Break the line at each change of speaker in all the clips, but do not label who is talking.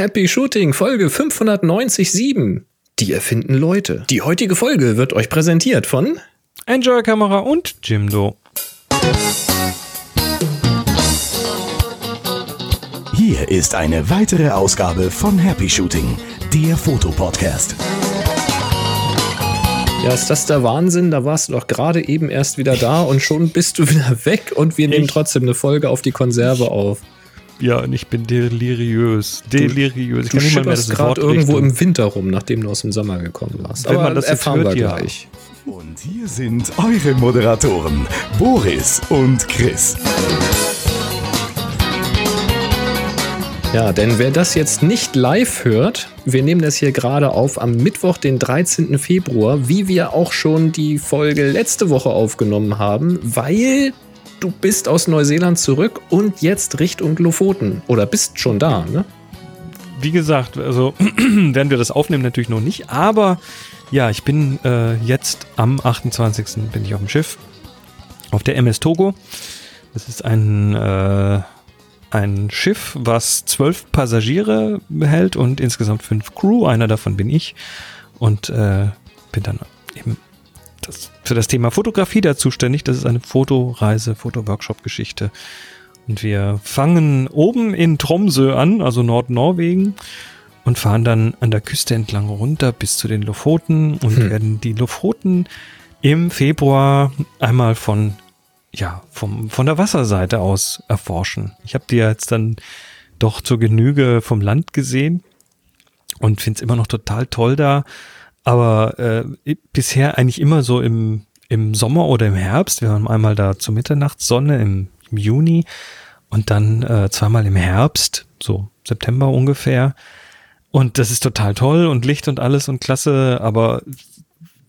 Happy Shooting Folge 597. Die erfinden Leute. Die heutige Folge wird euch präsentiert von
Enjoy Kamera und Jimdo.
Hier ist eine weitere Ausgabe von Happy Shooting, der Fotopodcast.
Ja, ist das der Wahnsinn? Da warst du doch gerade eben erst wieder da und schon bist du wieder weg und wir nehmen trotzdem eine Folge auf die Konserve auf.
Ja, und ich bin deliriös. Deliriös.
Ich du schipperst gerade irgendwo im Winter rum, nachdem du aus dem Sommer gekommen warst.
Wenn Aber man das erfahren hört, wir gleich.
Und hier sind eure Moderatoren, Boris und Chris.
Ja, denn wer das jetzt nicht live hört, wir nehmen das hier gerade auf am Mittwoch, den 13. Februar, wie wir auch schon die Folge letzte Woche aufgenommen haben, weil du bist aus Neuseeland zurück und jetzt Richtung Lofoten. Oder bist schon da, ne?
Wie gesagt, also werden wir das aufnehmen natürlich noch nicht, aber ja, ich bin äh, jetzt am 28. bin ich auf dem Schiff, auf der MS Togo. Das ist ein, äh, ein Schiff, was zwölf Passagiere behält und insgesamt fünf Crew. Einer davon bin ich und äh, bin dann eben das, für das Thema Fotografie da zuständig. Das ist eine Fotoreise, Fotoworkshop-Geschichte. Und wir fangen oben in Tromsø an, also Nordnorwegen, und fahren dann an der Küste entlang runter bis zu den Lofoten und hm. werden die Lofoten im Februar einmal von ja, vom, von der Wasserseite aus erforschen. Ich habe die jetzt dann doch zur Genüge vom Land gesehen und finde es immer noch total toll da aber äh, bisher eigentlich immer so im, im Sommer oder im Herbst. Wir waren einmal da zur Mitternachtssonne im, im Juni und dann äh, zweimal im Herbst, so September ungefähr. Und das ist total toll und Licht und alles und klasse, aber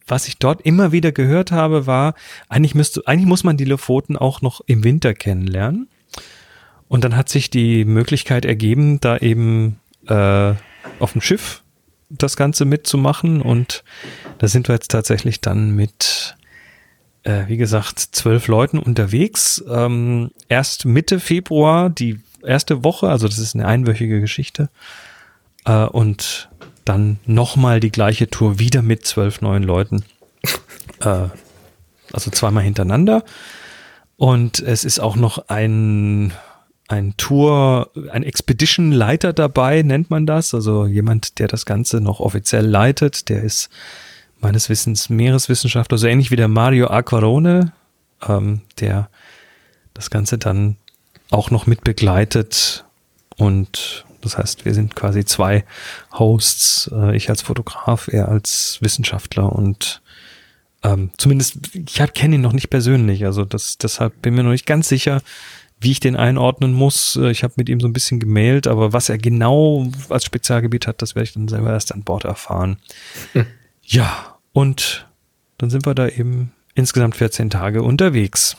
was ich dort immer wieder gehört habe, war, eigentlich müsste, eigentlich muss man die Lofoten auch noch im Winter kennenlernen. Und dann hat sich die Möglichkeit ergeben, da eben äh, auf dem Schiff das Ganze mitzumachen. Und da sind wir jetzt tatsächlich dann mit, äh, wie gesagt, zwölf Leuten unterwegs. Ähm, erst Mitte Februar, die erste Woche, also das ist eine einwöchige Geschichte. Äh, und dann nochmal die gleiche Tour wieder mit zwölf neuen Leuten. äh, also zweimal hintereinander. Und es ist auch noch ein ein Tour, ein Expedition-Leiter dabei, nennt man das. Also jemand, der das Ganze noch offiziell leitet. Der ist meines Wissens Meereswissenschaftler, so ähnlich wie der Mario Aquarone, ähm, der das Ganze dann auch noch mit begleitet. Und das heißt, wir sind quasi zwei Hosts, äh, ich als Fotograf, er als Wissenschaftler und ähm, zumindest, ich kenne ihn noch nicht persönlich, also das, deshalb bin mir noch nicht ganz sicher, wie ich den einordnen muss. Äh, ich habe mit ihm so ein bisschen gemailt, aber was er genau als Spezialgebiet hat, das werde ich dann selber erst an Bord erfahren. Hm. Ja, und dann sind wir da eben insgesamt 14 Tage unterwegs.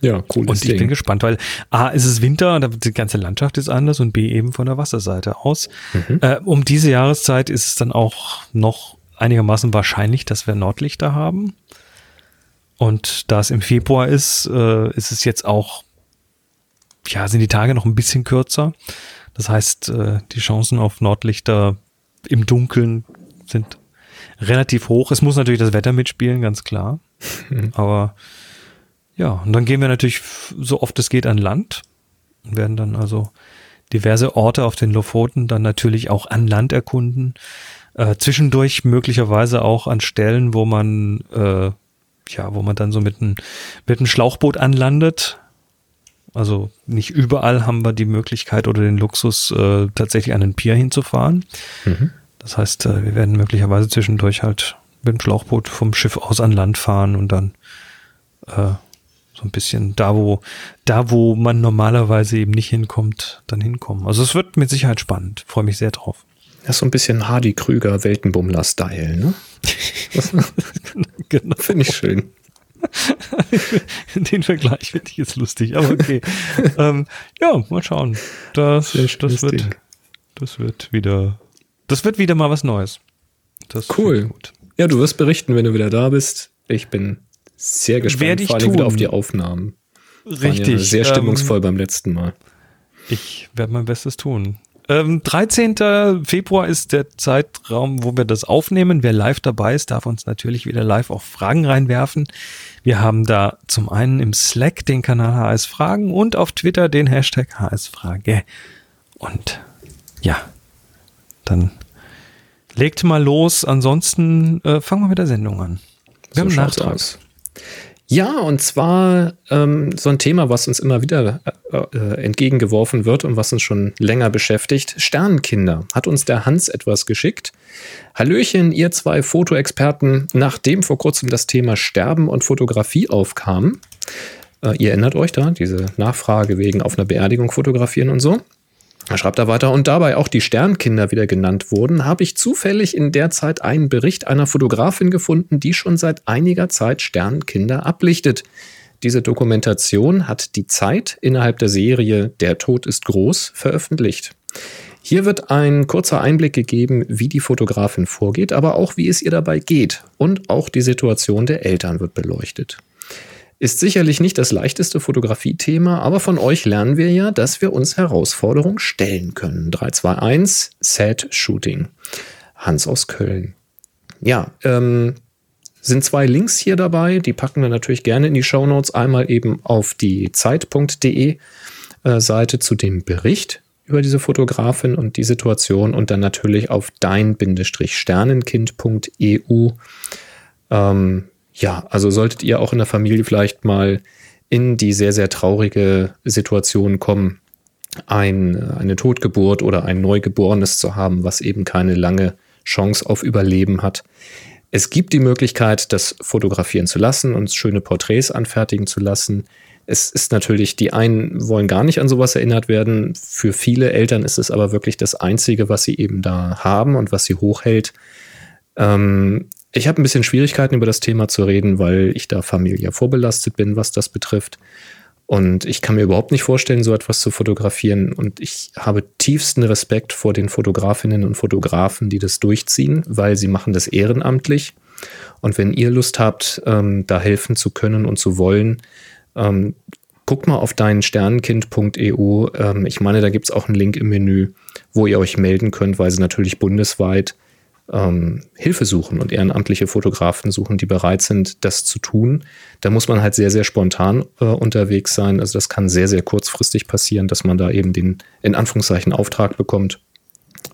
Ja, cool.
Und ich Ding. bin gespannt, weil A, ist es Winter, die ganze Landschaft ist anders und B, eben von der Wasserseite aus. Mhm. Äh, um diese Jahreszeit ist es dann auch noch einigermaßen wahrscheinlich, dass wir Nordlichter haben. Und da es im Februar ist, äh, ist es jetzt auch ja, sind die Tage noch ein bisschen kürzer. Das heißt, äh, die Chancen auf Nordlichter im Dunkeln sind relativ hoch. Es muss natürlich das Wetter mitspielen, ganz klar. Mhm. Aber ja, und dann gehen wir natürlich so oft es geht an Land und werden dann also diverse Orte auf den Lofoten dann natürlich auch an Land erkunden. Äh, zwischendurch möglicherweise auch an Stellen, wo man äh, ja, wo man dann so mit einem mit einem Schlauchboot anlandet also nicht überall haben wir die Möglichkeit oder den Luxus, äh, tatsächlich an den Pier hinzufahren. Mhm. Das heißt, äh, wir werden möglicherweise zwischendurch halt mit dem Schlauchboot vom Schiff aus an Land fahren und dann äh, so ein bisschen da, wo, da, wo man normalerweise eben nicht hinkommt, dann hinkommen. Also es wird mit Sicherheit spannend. Freue mich sehr drauf.
Das ist so ein bisschen Hardy Krüger Weltenbummler-Style, ne? genau. Finde ich schön.
Den Vergleich finde ich jetzt lustig, aber okay. ähm, ja, mal schauen. Das, das wird, das wird wieder, das wird wieder mal was Neues.
Das cool. Ja, du wirst berichten, wenn du wieder da bist. Ich bin sehr gespannt,
Werde ich
vor allem wieder auf die Aufnahmen.
Richtig.
Ja sehr stimmungsvoll ähm, beim letzten Mal.
Ich werde mein Bestes tun. Ähm, 13. Februar ist der Zeitraum, wo wir das aufnehmen. Wer live dabei ist, darf uns natürlich wieder live auch Fragen reinwerfen. Wir haben da zum einen im Slack den Kanal HS Fragen und auf Twitter den Hashtag HS Frage. Und ja, dann legt mal los. Ansonsten äh, fangen wir mit der Sendung an.
Wir so haben Nachtrag. Aus. Ja, und zwar ähm, so ein Thema, was uns immer wieder äh, äh, entgegengeworfen wird und was uns schon länger beschäftigt. Sternenkinder. Hat uns der Hans etwas geschickt. Hallöchen, ihr zwei Fotoexperten. Nachdem vor kurzem das Thema Sterben und Fotografie aufkam, äh, ihr erinnert euch da, diese Nachfrage wegen auf einer Beerdigung fotografieren und so. Er schreibt da weiter, und dabei auch die Sternkinder wieder genannt wurden, habe ich zufällig in der Zeit einen Bericht einer Fotografin gefunden, die schon seit einiger Zeit Sternkinder ablichtet. Diese Dokumentation hat die Zeit innerhalb der Serie Der Tod ist groß veröffentlicht. Hier wird ein kurzer Einblick gegeben, wie die Fotografin vorgeht, aber auch wie es ihr dabei geht. Und auch die Situation der Eltern wird beleuchtet. Ist sicherlich nicht das leichteste Fotografiethema, aber von euch lernen wir ja, dass wir uns Herausforderungen stellen können. 321 Sad Shooting. Hans aus Köln. Ja, ähm, sind zwei Links hier dabei, die packen wir natürlich gerne in die Show Notes. Einmal eben auf die Zeit.de äh, Seite zu dem Bericht über diese Fotografin und die Situation und dann natürlich auf dein-sternenkind.eu. Ähm, ja, also solltet ihr auch in der Familie vielleicht mal in die sehr, sehr traurige Situation kommen, ein, eine Totgeburt oder ein Neugeborenes zu haben, was eben keine lange Chance auf Überleben hat. Es gibt die Möglichkeit, das fotografieren zu lassen und schöne Porträts anfertigen zu lassen. Es ist natürlich, die einen wollen gar nicht an sowas erinnert werden. Für viele Eltern ist es aber wirklich das Einzige, was sie eben da haben und was sie hochhält. Ähm, ich habe ein bisschen Schwierigkeiten über das Thema zu reden, weil ich da familiär vorbelastet bin, was das betrifft. Und ich kann mir überhaupt nicht vorstellen, so etwas zu fotografieren. Und ich habe tiefsten Respekt vor den Fotografinnen und Fotografen, die das durchziehen, weil sie machen das ehrenamtlich. Und wenn ihr Lust habt, ähm, da helfen zu können und zu wollen, ähm, guckt mal auf dein Sternenkind.eu. Ähm, ich meine, da gibt es auch einen Link im Menü, wo ihr euch melden könnt, weil sie natürlich bundesweit ähm, Hilfe suchen und ehrenamtliche Fotografen suchen, die bereit sind, das zu tun. Da muss man halt sehr, sehr spontan äh, unterwegs sein. Also das kann sehr, sehr kurzfristig passieren, dass man da eben den in Anführungszeichen Auftrag bekommt.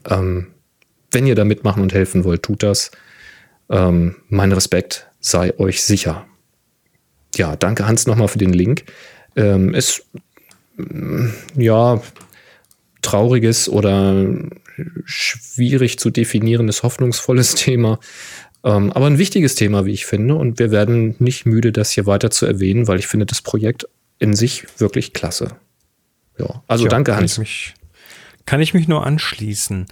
Ähm, wenn ihr da mitmachen und helfen wollt, tut das. Ähm, mein Respekt sei euch sicher. Ja, danke Hans nochmal für den Link. Ähm, ist ja trauriges oder schwierig zu definierendes, hoffnungsvolles Thema. Ähm, aber ein wichtiges Thema, wie ich finde. Und wir werden nicht müde, das hier weiter zu erwähnen, weil ich finde das Projekt in sich wirklich klasse. Ja, also ja, danke, Hans.
Kann ich, mich, kann ich mich nur anschließen.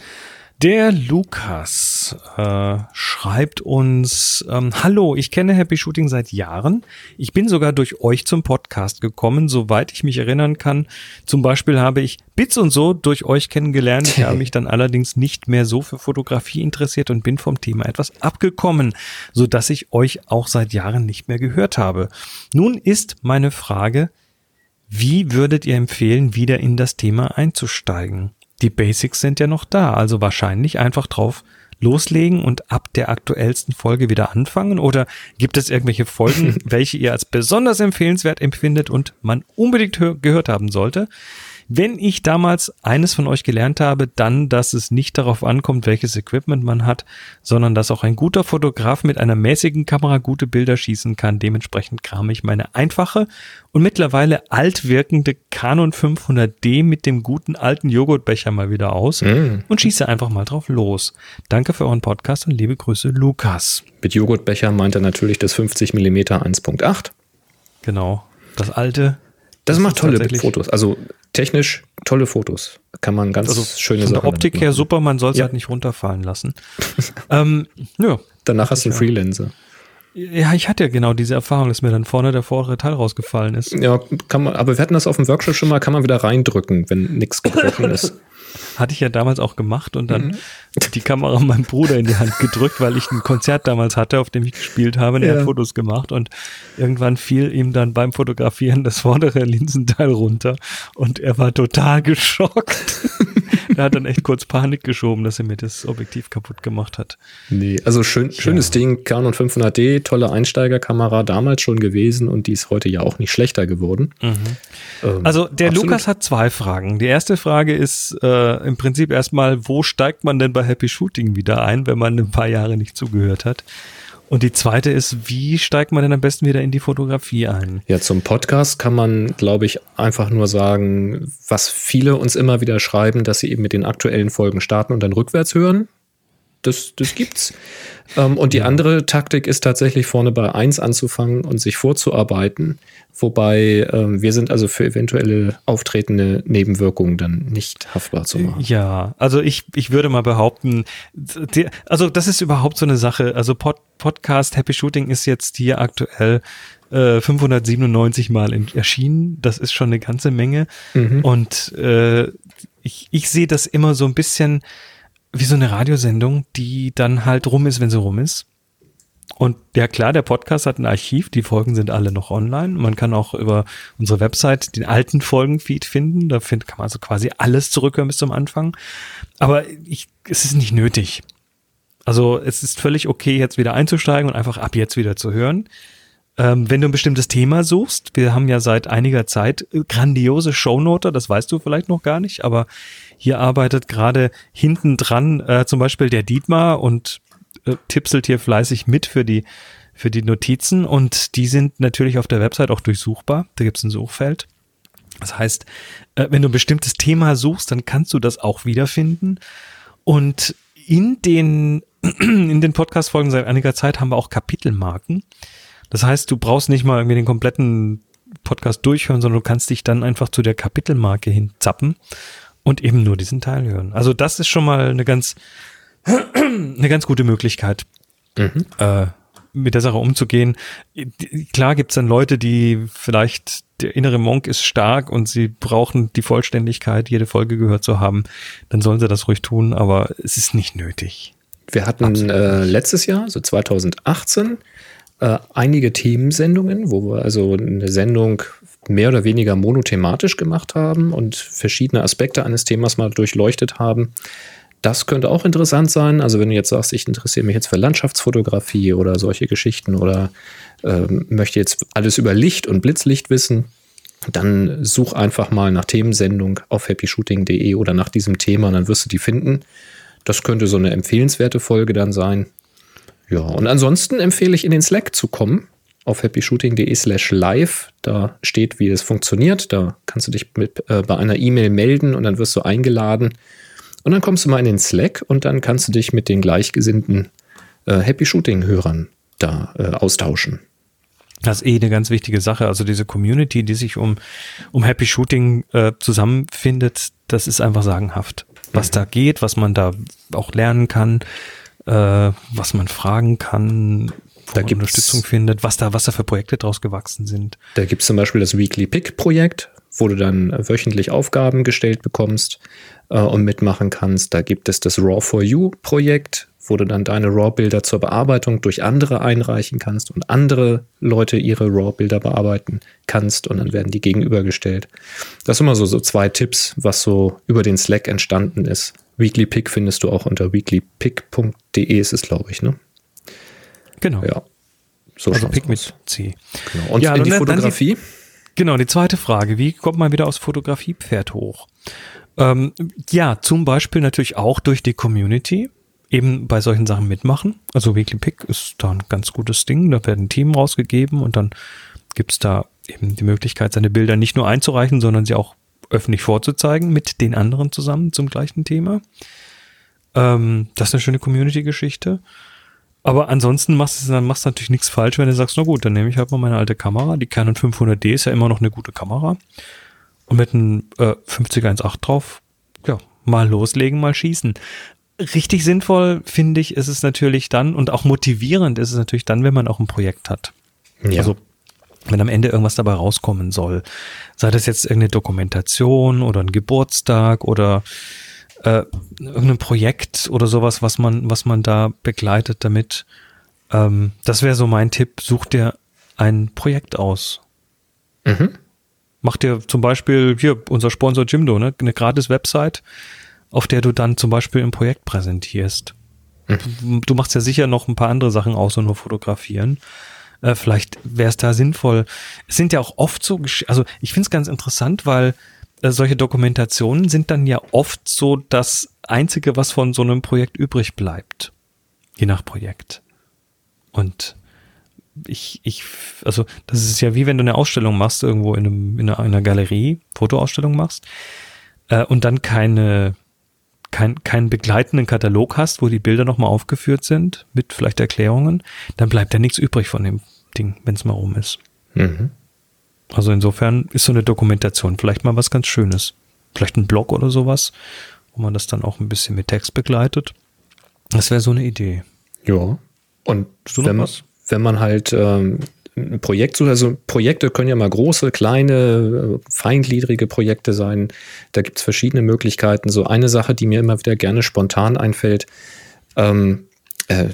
Der Lukas äh, schreibt uns, ähm, hallo, ich kenne Happy Shooting seit Jahren. Ich bin sogar durch euch zum Podcast gekommen, soweit ich mich erinnern kann. Zum Beispiel habe ich Bits und so durch euch kennengelernt. Ich habe mich dann allerdings nicht mehr so für Fotografie interessiert und bin vom Thema etwas abgekommen, so dass ich euch auch seit Jahren nicht mehr gehört habe. Nun ist meine Frage, wie würdet ihr empfehlen, wieder in das Thema einzusteigen? Die Basics sind ja noch da, also wahrscheinlich einfach drauf loslegen und ab der aktuellsten Folge wieder anfangen? Oder gibt es irgendwelche Folgen, welche ihr als besonders empfehlenswert empfindet und man unbedingt gehört haben sollte? Wenn ich damals eines von euch gelernt habe, dann, dass es nicht darauf ankommt, welches Equipment man hat, sondern dass auch ein guter Fotograf mit einer mäßigen Kamera gute Bilder schießen kann. Dementsprechend kram ich meine einfache und mittlerweile alt wirkende Canon 500D mit dem guten alten Joghurtbecher mal wieder aus mm. und schieße einfach mal drauf los. Danke für euren Podcast und liebe Grüße, Lukas.
Mit Joghurtbecher meint er natürlich das 50 mm 1.8.
Genau. Das alte
das, macht tolle Fotos. Also technisch tolle Fotos. Kann man ganz also schöne
von Sachen. Von der Optik her super, man soll es ja. halt nicht runterfallen lassen.
ähm, ja. Danach hast du einen Freelancer.
Ja, ich hatte ja genau diese Erfahrung, dass mir dann vorne der vordere Teil rausgefallen ist.
Ja, kann man, aber wir hatten das auf dem Workshop schon mal, kann man wieder reindrücken, wenn nichts gebrochen ist.
Hatte ich ja damals auch gemacht und dann mhm. die Kamera meinem Bruder in die Hand gedrückt, weil ich ein Konzert damals hatte, auf dem ich gespielt habe. Und ja. er hat Fotos gemacht und irgendwann fiel ihm dann beim Fotografieren das vordere Linsenteil runter und er war total geschockt. er hat dann echt kurz Panik geschoben, dass er mir das Objektiv kaputt gemacht hat.
Nee, also schön, schönes ja. Ding, Canon 500D, tolle Einsteigerkamera damals schon gewesen und die ist heute ja auch nicht schlechter geworden. Mhm.
Ähm, also der absolut. Lukas hat zwei Fragen. Die erste Frage ist äh, im Prinzip erstmal, wo steigt man denn bei Happy Shooting wieder ein, wenn man ein paar Jahre nicht zugehört hat? Und die zweite ist, wie steigt man denn am besten wieder in die Fotografie ein?
Ja, zum Podcast kann man, glaube ich, einfach nur sagen, was viele uns immer wieder schreiben, dass sie eben mit den aktuellen Folgen starten und dann rückwärts hören. Das, das gibt's. Ähm, und die andere Taktik ist tatsächlich vorne bei 1 anzufangen und sich vorzuarbeiten. Wobei ähm, wir sind also für eventuelle auftretende Nebenwirkungen dann nicht haftbar zu machen.
Ja, also ich, ich würde mal behaupten, die, also das ist überhaupt so eine Sache. Also Pod, Podcast Happy Shooting ist jetzt hier aktuell äh, 597 Mal in, erschienen. Das ist schon eine ganze Menge. Mhm. Und äh, ich, ich sehe das immer so ein bisschen wie so eine Radiosendung, die dann halt rum ist, wenn sie rum ist. Und ja klar, der Podcast hat ein Archiv, die Folgen sind alle noch online. Man kann auch über unsere Website den alten Folgenfeed finden. Da find, kann man also quasi alles zurückhören bis zum Anfang. Aber ich, es ist nicht nötig. Also es ist völlig okay, jetzt wieder einzusteigen und einfach ab jetzt wieder zu hören. Ähm, wenn du ein bestimmtes Thema suchst, wir haben ja seit einiger Zeit grandiose Shownoter, das weißt du vielleicht noch gar nicht, aber hier arbeitet gerade hinten dran äh, zum Beispiel der Dietmar und äh, tipselt hier fleißig mit für die, für die Notizen und die sind natürlich auf der Website auch durchsuchbar. Da gibt es ein Suchfeld. Das heißt, äh, wenn du ein bestimmtes Thema suchst, dann kannst du das auch wiederfinden. Und in den, in den Podcast-Folgen seit einiger Zeit haben wir auch Kapitelmarken. Das heißt, du brauchst nicht mal irgendwie den kompletten Podcast durchhören, sondern du kannst dich dann einfach zu der Kapitelmarke hinzappen und eben nur diesen Teil hören. Also das ist schon mal eine ganz eine ganz gute Möglichkeit, mhm. äh, mit der Sache umzugehen. Klar gibt's dann Leute, die vielleicht, der innere Monk ist stark und sie brauchen die Vollständigkeit, jede Folge gehört zu haben, dann sollen sie das ruhig tun, aber es ist nicht nötig.
Wir hatten äh, letztes Jahr, so 2018, äh, einige Themensendungen, wo wir also eine Sendung mehr oder weniger monothematisch gemacht haben und verschiedene Aspekte eines Themas mal durchleuchtet haben. Das könnte auch interessant sein. Also wenn du jetzt sagst, ich interessiere mich jetzt für Landschaftsfotografie oder solche Geschichten oder ähm, möchte jetzt alles über Licht und Blitzlicht wissen, dann such einfach mal nach Themensendung auf happyshooting.de oder nach diesem Thema, dann wirst du die finden. Das könnte so eine empfehlenswerte Folge dann sein. Ja, und ansonsten empfehle ich in den Slack zu kommen auf happyshooting.de slash live. Da steht, wie es funktioniert. Da kannst du dich mit, äh, bei einer E-Mail melden und dann wirst du eingeladen und dann kommst du mal in den Slack und dann kannst du dich mit den gleichgesinnten äh, Happy Shooting-Hörern da äh, austauschen.
Das ist eh eine ganz wichtige Sache. Also diese Community, die sich um, um Happy Shooting äh, zusammenfindet, das ist einfach sagenhaft. Was mhm. da geht, was man da auch lernen kann, äh, was man fragen kann, da man Unterstützung findet, was da, was da für Projekte draus gewachsen sind.
Da gibt es zum Beispiel das Weekly Pick Projekt, wo du dann wöchentlich Aufgaben gestellt bekommst äh, und mitmachen kannst. Da gibt es das Raw for You Projekt, wo du dann deine RAW-Bilder zur Bearbeitung durch andere einreichen kannst und andere Leute ihre RAW-Bilder bearbeiten kannst und dann werden die gegenübergestellt. Das sind immer so, so zwei Tipps, was so über den Slack entstanden ist. Weekly Pick findest du auch unter weeklypick.de ist es, glaube ich, ne?
Genau.
Ja.
So also Pick mit C.
Genau. Und ja, in die Fotografie? Die,
genau, die zweite Frage. Wie kommt man wieder aus Fotografiepferd hoch? Ähm, ja, zum Beispiel natürlich auch durch die Community eben bei solchen Sachen mitmachen. Also Weekly Pick ist da ein ganz gutes Ding. Da werden Team rausgegeben und dann gibt's da eben die Möglichkeit, seine Bilder nicht nur einzureichen, sondern sie auch öffentlich vorzuzeigen mit den anderen zusammen zum gleichen Thema. Ähm, das ist eine schöne Community-Geschichte. Aber ansonsten machst du dann machst du natürlich nichts falsch, wenn du sagst, na gut, dann nehme ich halt mal meine alte Kamera. Die Canon 500D ist ja immer noch eine gute Kamera. Und mit einem äh, 5018 drauf, ja, mal loslegen, mal schießen. Richtig sinnvoll finde ich, ist es natürlich dann und auch motivierend ist es natürlich dann, wenn man auch ein Projekt hat. Ja. Also wenn am Ende irgendwas dabei rauskommen soll. Sei das jetzt irgendeine Dokumentation oder ein Geburtstag oder äh, irgendein Projekt oder sowas, was man, was man da begleitet damit. Ähm, das wäre so mein Tipp. Such dir ein Projekt aus. Mhm macht dir zum Beispiel hier unser Sponsor Jimdo, ne, eine gratis Website, auf der du dann zum Beispiel ein Projekt präsentierst. Mhm. Du machst ja sicher noch ein paar andere Sachen außer nur fotografieren. Äh, vielleicht wäre es da sinnvoll. Es sind ja auch oft so, also ich finde es ganz interessant, weil äh, solche Dokumentationen sind dann ja oft so das Einzige, was von so einem Projekt übrig bleibt. Je nach Projekt. Und ich, ich, also das ist ja wie wenn du eine Ausstellung machst, irgendwo in, einem, in einer, Galerie, Fotoausstellung machst, äh, und dann keine, kein, keinen begleitenden Katalog hast, wo die Bilder nochmal aufgeführt sind, mit vielleicht Erklärungen, dann bleibt ja nichts übrig von dem Ding, wenn es mal rum ist. Mhm. Also insofern ist so eine Dokumentation vielleicht mal was ganz Schönes. Vielleicht ein Blog oder sowas, wo man das dann auch ein bisschen mit Text begleitet. Das wäre so eine Idee.
Ja. Und wenn man, wenn man halt ähm, ein Projekt sucht, also Projekte können ja mal große, kleine, feingliedrige Projekte sein. Da gibt es verschiedene Möglichkeiten. So eine Sache, die mir immer wieder gerne spontan einfällt, ähm, äh,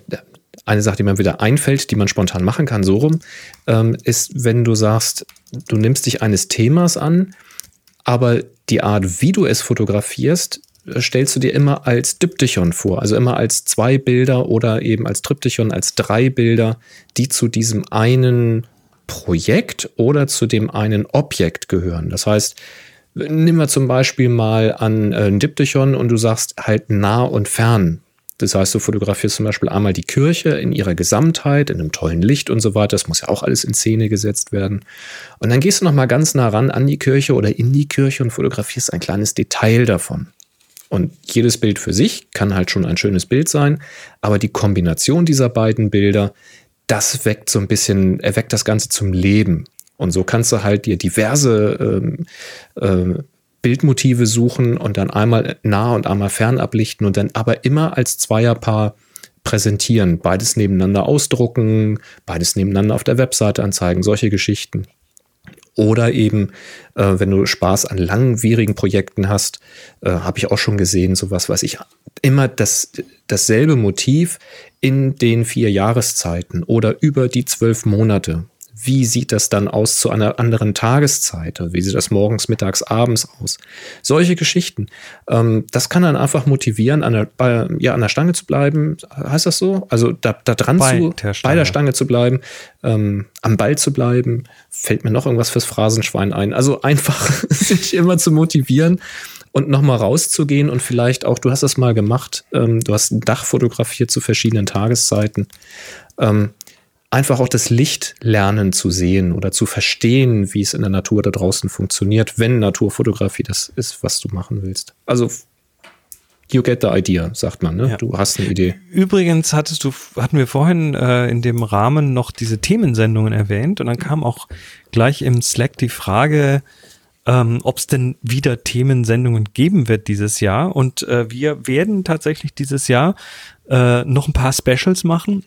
eine Sache, die mir wieder einfällt, die man spontan machen kann, so rum, ähm, ist, wenn du sagst, du nimmst dich eines Themas an, aber die Art, wie du es fotografierst, stellst du dir immer als Diptychon vor, also immer als zwei Bilder oder eben als Triptychon, als drei Bilder, die zu diesem einen Projekt oder zu dem einen Objekt gehören. Das heißt, nimm wir zum Beispiel mal an äh, ein Diptychon und du sagst halt nah und fern. Das heißt, du fotografierst zum Beispiel einmal die Kirche in ihrer Gesamtheit, in einem tollen Licht und so weiter. Das muss ja auch alles in Szene gesetzt werden. Und dann gehst du noch mal ganz nah ran an die Kirche oder in die Kirche und fotografierst ein kleines Detail davon. Und jedes Bild für sich kann halt schon ein schönes Bild sein, aber die Kombination dieser beiden Bilder, das weckt so ein bisschen, erweckt das Ganze zum Leben. Und so kannst du halt dir diverse ähm, äh, Bildmotive suchen und dann einmal nah und einmal fern ablichten und dann aber immer als Zweierpaar präsentieren. Beides nebeneinander ausdrucken, beides nebeneinander auf der Webseite anzeigen, solche Geschichten. Oder eben, äh, wenn du Spaß an langwierigen Projekten hast, äh, habe ich auch schon gesehen, sowas, was ich immer das, dasselbe Motiv in den vier Jahreszeiten oder über die zwölf Monate wie sieht das dann aus zu einer anderen Tageszeit? Wie sieht das morgens, mittags, abends aus? Solche Geschichten. Ähm, das kann dann einfach motivieren, an der, bei, ja, an der Stange zu bleiben. Heißt das so? Also da, da dran bei zu, der bei der Stange zu bleiben, ähm, am Ball zu bleiben. Fällt mir noch irgendwas fürs Phrasenschwein ein. Also einfach sich immer zu motivieren und nochmal rauszugehen und vielleicht auch, du hast das mal gemacht, ähm, du hast ein Dach fotografiert zu verschiedenen Tageszeiten. Ähm, einfach auch das Licht lernen zu sehen oder zu verstehen, wie es in der Natur da draußen funktioniert, wenn Naturfotografie das ist, was du machen willst. Also You get the idea, sagt man, ne? Ja. Du hast eine Idee.
Übrigens hattest du, hatten wir vorhin äh, in dem Rahmen noch diese Themensendungen erwähnt und dann kam auch gleich im Slack die Frage, ähm, ob es denn wieder Themensendungen geben wird dieses Jahr. Und äh, wir werden tatsächlich dieses Jahr äh, noch ein paar Specials machen.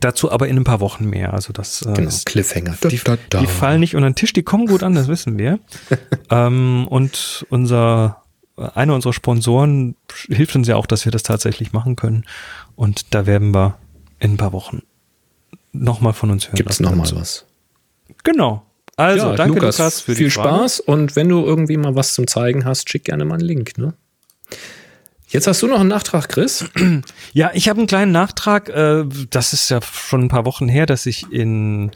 Dazu aber in ein paar Wochen mehr. Also das
äh, genau, Cliffhanger.
Die, da, da. die, fallen nicht unter den Tisch, die kommen gut an, das wissen wir. ähm, und unser einer unserer Sponsoren hilft uns ja auch, dass wir das tatsächlich machen können. Und da werden wir in ein paar Wochen nochmal von uns hören.
Gibt es nochmal was?
Genau. Also,
ja, danke Lukas, Lukas für Viel Spaß und wenn du irgendwie mal was zum Zeigen hast, schick gerne mal einen Link. Ne? Jetzt hast du noch einen Nachtrag, Chris.
Ja, ich habe einen kleinen Nachtrag. Äh, das ist ja schon ein paar Wochen her, dass ich in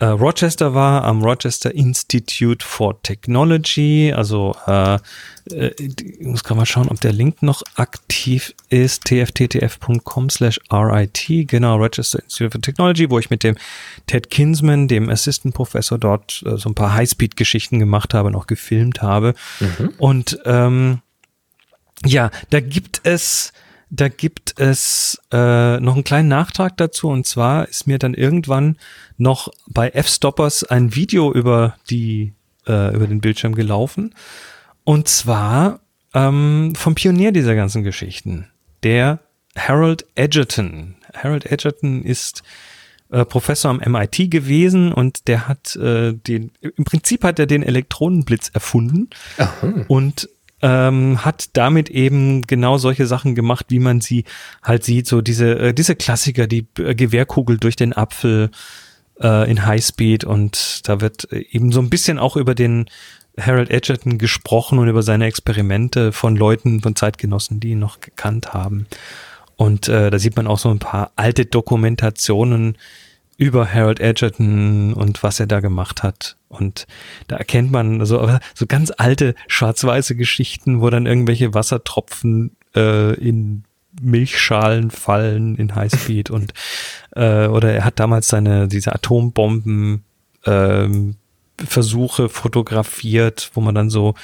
äh, Rochester war, am Rochester Institute for Technology. Also äh, ich muss gerade mal schauen, ob der Link noch aktiv ist. tfttf.com slash RIT, genau, Rochester Institute for Technology, wo ich mit dem Ted Kinsman, dem Assistant Professor dort so ein paar Highspeed-Geschichten gemacht habe, noch gefilmt habe. Mhm. Und ähm, ja, da gibt es, da gibt es äh, noch einen kleinen Nachtrag dazu und zwar ist mir dann irgendwann noch bei F-Stoppers ein Video über die äh, über den Bildschirm gelaufen und zwar ähm, vom Pionier dieser ganzen Geschichten, der Harold Edgerton. Harold Edgerton ist äh, Professor am MIT gewesen und der hat äh, den, im Prinzip hat er den Elektronenblitz erfunden Aha. und ähm, hat damit eben genau solche Sachen gemacht, wie man sie halt sieht, so diese, äh, diese Klassiker, die äh, Gewehrkugel durch den Apfel äh, in Highspeed und da wird äh, eben so ein bisschen auch über den Harold Edgerton gesprochen und über seine Experimente von Leuten, von Zeitgenossen, die ihn noch gekannt haben. Und äh, da sieht man auch so ein paar alte Dokumentationen über Harold Edgerton und was er da gemacht hat. Und da erkennt man so, so ganz alte schwarz-weiße Geschichten, wo dann irgendwelche Wassertropfen äh, in Milchschalen fallen in Highspeed und äh, oder er hat damals seine diese Atombomben ähm, Versuche fotografiert, wo man dann so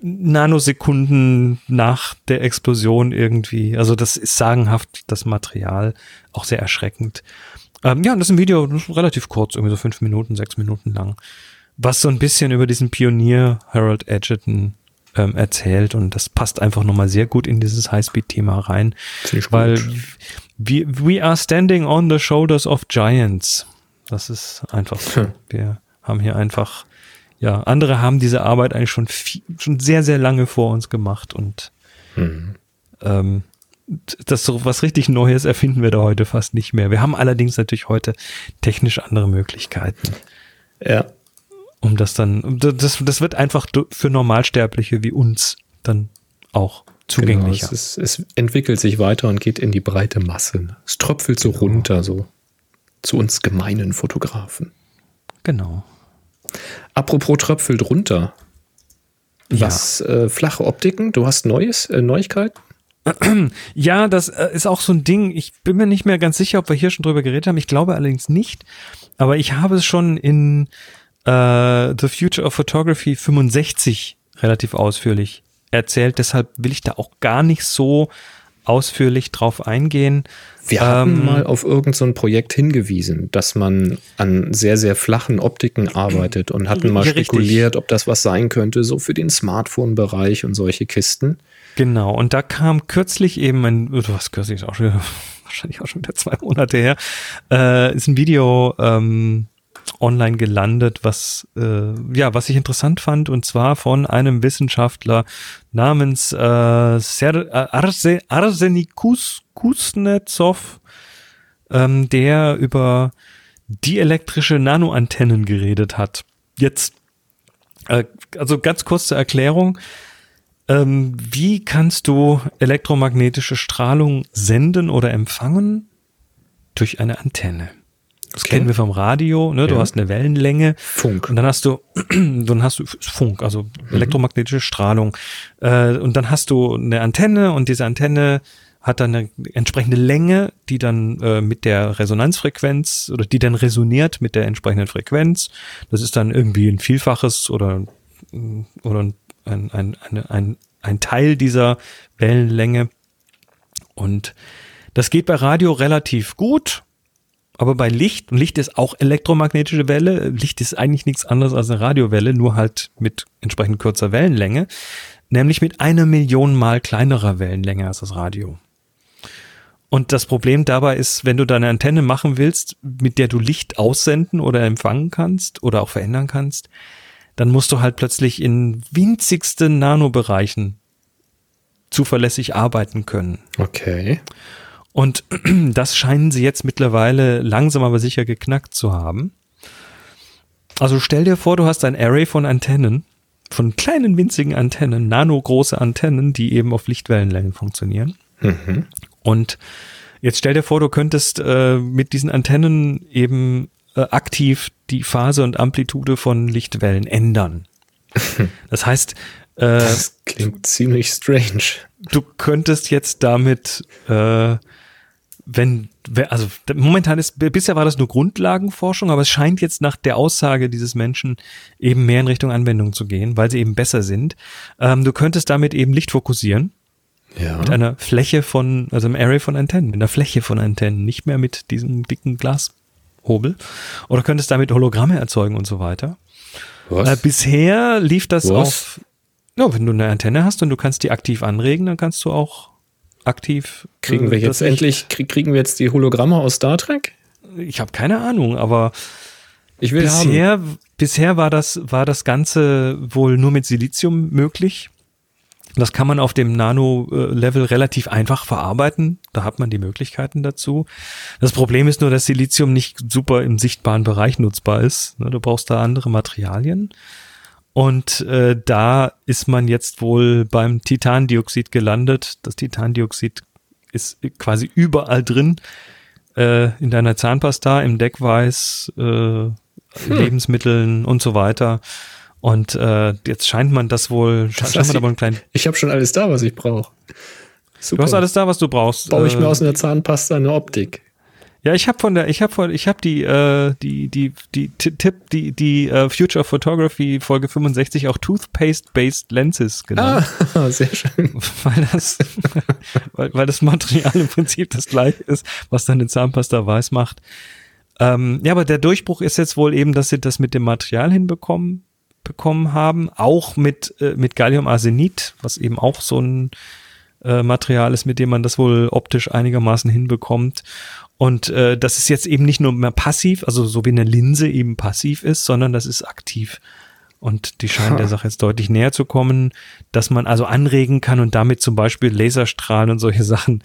Nanosekunden nach der Explosion irgendwie, also das ist sagenhaft, das Material, auch sehr erschreckend. Ähm, ja, das ist ein Video, das ist relativ kurz, irgendwie so fünf Minuten, sechs Minuten lang, was so ein bisschen über diesen Pionier Harold Edgerton ähm, erzählt und das passt einfach nochmal sehr gut in dieses Highspeed-Thema rein, weil we, we are standing on the shoulders of giants. Das ist einfach so. Hm. Wir haben hier einfach, ja, andere haben diese Arbeit eigentlich schon, viel, schon sehr, sehr lange vor uns gemacht und hm. ähm, das so was richtig Neues erfinden wir da heute fast nicht mehr. Wir haben allerdings natürlich heute technisch andere Möglichkeiten.
Ja.
Um das dann, das, das wird einfach für Normalsterbliche wie uns dann auch zugänglicher.
Genau, es, ist, es, entwickelt sich weiter und geht in die breite Masse. Es tröpfelt so genau. runter, so zu uns gemeinen Fotografen.
Genau.
Apropos tröpfelt runter. Was ja. äh, flache Optiken? Du hast Neues, äh, Neuigkeiten?
Ja, das äh, ist auch so ein Ding. Ich bin mir nicht mehr ganz sicher, ob wir hier schon drüber geredet haben. Ich glaube allerdings nicht. Aber ich habe es schon in äh, The Future of Photography 65 relativ ausführlich erzählt. Deshalb will ich da auch gar nicht so ausführlich drauf eingehen.
Wir haben ähm, mal auf irgendein so Projekt hingewiesen, dass man an sehr, sehr flachen Optiken arbeitet und hatten mal spekuliert, richtig. ob das was sein könnte, so für den Smartphone-Bereich und solche Kisten.
Genau, und da kam kürzlich eben ein, du hast kürzlich auch schon, wahrscheinlich auch schon wieder zwei Monate her, äh, ist ein Video ähm, online gelandet, was äh, ja, was ich interessant fand, und zwar von einem Wissenschaftler namens äh, Ser äh, Arse Arsenikus Kuznetsov, ähm, der über dielektrische Nanoantennen geredet hat. Jetzt, äh, also ganz kurz zur Erklärung. Ähm, wie kannst du elektromagnetische Strahlung senden oder empfangen? Durch eine Antenne. Das okay. kennen wir vom Radio, ne? Du ja. hast eine Wellenlänge.
Funk.
Und dann hast du, dann hast du Funk, also mhm. elektromagnetische Strahlung. Äh, und dann hast du eine Antenne und diese Antenne hat dann eine entsprechende Länge, die dann äh, mit der Resonanzfrequenz oder die dann resoniert mit der entsprechenden Frequenz. Das ist dann irgendwie ein Vielfaches oder, oder ein, ein, ein, ein, ein Teil dieser Wellenlänge. Und das geht bei Radio relativ gut. Aber bei Licht, und Licht ist auch elektromagnetische Welle, Licht ist eigentlich nichts anderes als eine Radiowelle, nur halt mit entsprechend kürzer Wellenlänge, nämlich mit einer Million mal kleinerer Wellenlänge als das Radio. Und das Problem dabei ist, wenn du deine Antenne machen willst, mit der du Licht aussenden oder empfangen kannst oder auch verändern kannst, dann musst du halt plötzlich in winzigsten Nanobereichen zuverlässig arbeiten können.
Okay.
Und das scheinen sie jetzt mittlerweile langsam aber sicher geknackt zu haben. Also stell dir vor, du hast ein Array von Antennen, von kleinen winzigen Antennen, nanogroße Antennen, die eben auf Lichtwellenlängen funktionieren. Mhm. Und jetzt stell dir vor, du könntest äh, mit diesen Antennen eben äh, aktiv die Phase und Amplitude von Lichtwellen ändern. Das heißt,
äh, das klingt ziemlich strange.
Du könntest jetzt damit äh, wenn, also momentan ist, bisher war das nur Grundlagenforschung, aber es scheint jetzt nach der Aussage dieses Menschen eben mehr in Richtung Anwendung zu gehen, weil sie eben besser sind. Ähm, du könntest damit eben Licht fokussieren. Ja. Mit einer Fläche von, also einem Array von Antennen, mit einer Fläche von Antennen, nicht mehr mit diesem dicken Glashobel. Oder könntest damit Hologramme erzeugen und so weiter. Was? Äh, bisher lief das Was? auf, ja, wenn du eine Antenne hast und du kannst die aktiv anregen, dann kannst du auch aktiv.
Kriegen wir jetzt endlich, krieg, kriegen wir jetzt die Hologramme aus Star Trek?
Ich habe keine Ahnung, aber ich will bisher, haben. bisher war das, war das Ganze wohl nur mit Silizium möglich. Das kann man auf dem Nano-Level relativ einfach verarbeiten. Da hat man die Möglichkeiten dazu. Das Problem ist nur, dass Silizium nicht super im sichtbaren Bereich nutzbar ist. Ne, du brauchst da andere Materialien. Und äh, da ist man jetzt wohl beim Titandioxid gelandet. Das Titandioxid ist quasi überall drin. Äh, in deiner Zahnpasta, im Deckweiß, äh, hm. Lebensmitteln und so weiter. Und äh, jetzt scheint man das wohl,
Das
scheint man wohl einen kleinen.
Ich habe schon alles da, was ich brauche.
Du hast alles da, was du brauchst.
Baue ich
Äh,
mir aus einer Zahnpasta eine Optik.
Ja, ich habe von der, ich habe von, ich habe die, äh, die, die, die Ti- Tipp, die, die äh, Future Photography Folge 65 auch Toothpaste-based Lenses genannt,
Ah, sehr schön.
weil das, weil, weil das Material im Prinzip das gleiche ist, was dann den Zahnpasta weiß macht. Ähm, ja, aber der Durchbruch ist jetzt wohl eben, dass sie das mit dem Material hinbekommen bekommen haben, auch mit äh, mit Galliumarsenid, was eben auch so ein äh, Material ist, mit dem man das wohl optisch einigermaßen hinbekommt. Und äh, das ist jetzt eben nicht nur mehr passiv, also so wie eine Linse eben passiv ist, sondern das ist aktiv. Und die scheinen der Sache jetzt deutlich näher zu kommen, dass man also anregen kann und damit zum Beispiel Laserstrahlen und solche Sachen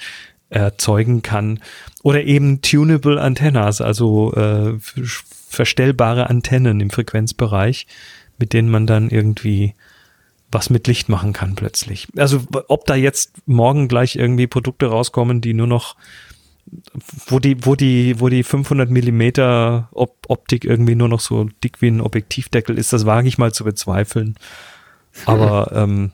erzeugen kann. Oder eben tunable Antennas, also äh, verstellbare Antennen im Frequenzbereich, mit denen man dann irgendwie was mit Licht machen kann plötzlich. Also ob da jetzt morgen gleich irgendwie Produkte rauskommen, die nur noch wo die, wo die, wo die 500 Millimeter Op Optik irgendwie nur noch so dick wie ein Objektivdeckel ist, das wage ich mal zu bezweifeln. Aber ähm,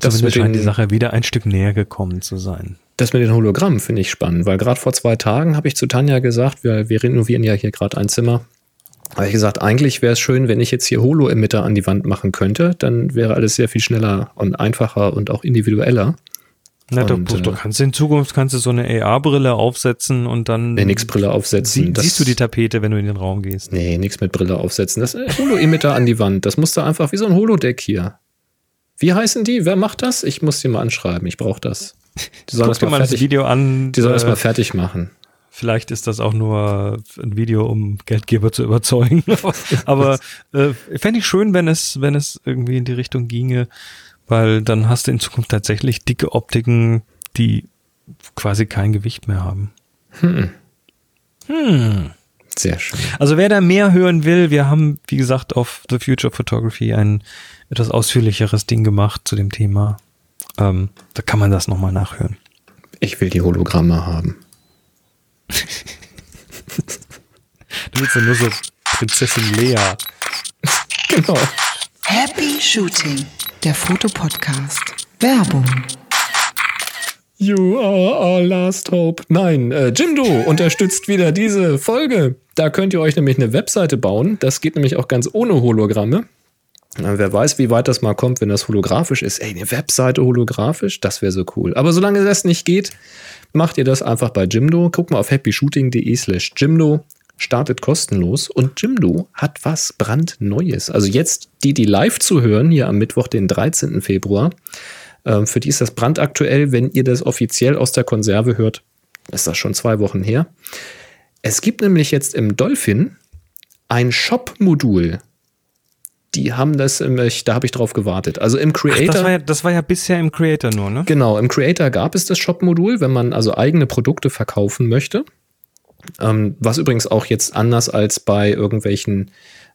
Das
zumindest scheint
den-
die Sache wieder ein Stück näher gekommen zu sein.
Das mit den Hologrammen finde ich spannend, weil gerade vor zwei Tagen habe ich zu Tanja gesagt, wir, wir renovieren ja hier gerade ein Zimmer. Habe ich gesagt, eigentlich wäre es schön, wenn ich jetzt hier Holo-Emitter an die Wand machen könnte, dann wäre alles sehr viel schneller und einfacher und auch individueller.
Na, du,
Und,
du, du
äh,
kannst in Zukunft kannst du so eine AR-Brille aufsetzen und dann
Nee, nix Brille aufsetzen.
sie,
das-
siehst du die Tapete, wenn du in den Raum gehst.
Nee, nichts mit Brille aufsetzen. Das ist Holo-Emitter an die Wand. Das musste einfach wie so ein Holodeck hier. Wie heißen die? Wer macht das? Ich muss die mal anschreiben. Ich brauche das. Die sollen
Guck
das
dir
mal
mal das
fertig,
Video an.
die sollen das
äh,
mal fertig machen.
Vielleicht ist das auch nur ein Video, um Geldgeber zu überzeugen. Aber äh, fände ich schön, wenn es, wenn es irgendwie in die Richtung ginge, weil dann hast du in Zukunft tatsächlich dicke Optiken, die quasi kein Gewicht mehr haben.
Sehr schön.
Also wer da mehr hören will, wir haben, wie gesagt, auf The Future Photography ein etwas ausführlicheres Ding gemacht zu dem Thema. Ähm, da kann man das nochmal nachhören.
Ich will die Hologramme haben.
Du willst ja nur so Prinzessin Lea.
Genau.
Happy Shooting, der Fotopodcast. Werbung.
You are our last hope. Nein, äh, Jimdo unterstützt wieder diese Folge. Da könnt ihr euch nämlich eine Webseite bauen. Das geht nämlich auch ganz ohne Hologramme. Na, wer weiß, wie weit das mal kommt, wenn das holographisch ist. Ey, eine Webseite holographisch, das wäre so cool. Aber solange das nicht geht, macht ihr das einfach bei Jimdo. Guckt mal auf happyshooting.de slash Jimdo. Startet kostenlos und Jimdo hat was brandneues. Also jetzt die, die live zu hören, hier am Mittwoch, den 13. Februar, ähm, für die ist das brandaktuell. Wenn ihr das offiziell aus der Konserve hört, ist das schon zwei Wochen her. Es gibt nämlich jetzt im Dolphin ein Shop-Modul. Die haben das, im, ich, da habe ich drauf gewartet. Also im
Ach,
Creator.
das, war ja, das war ja bisher im Creator nur, ne?
Genau, im Creator gab es das Shop-Modul, wenn man also eigene Produkte verkaufen möchte. Ähm, was übrigens auch jetzt anders als bei irgendwelchen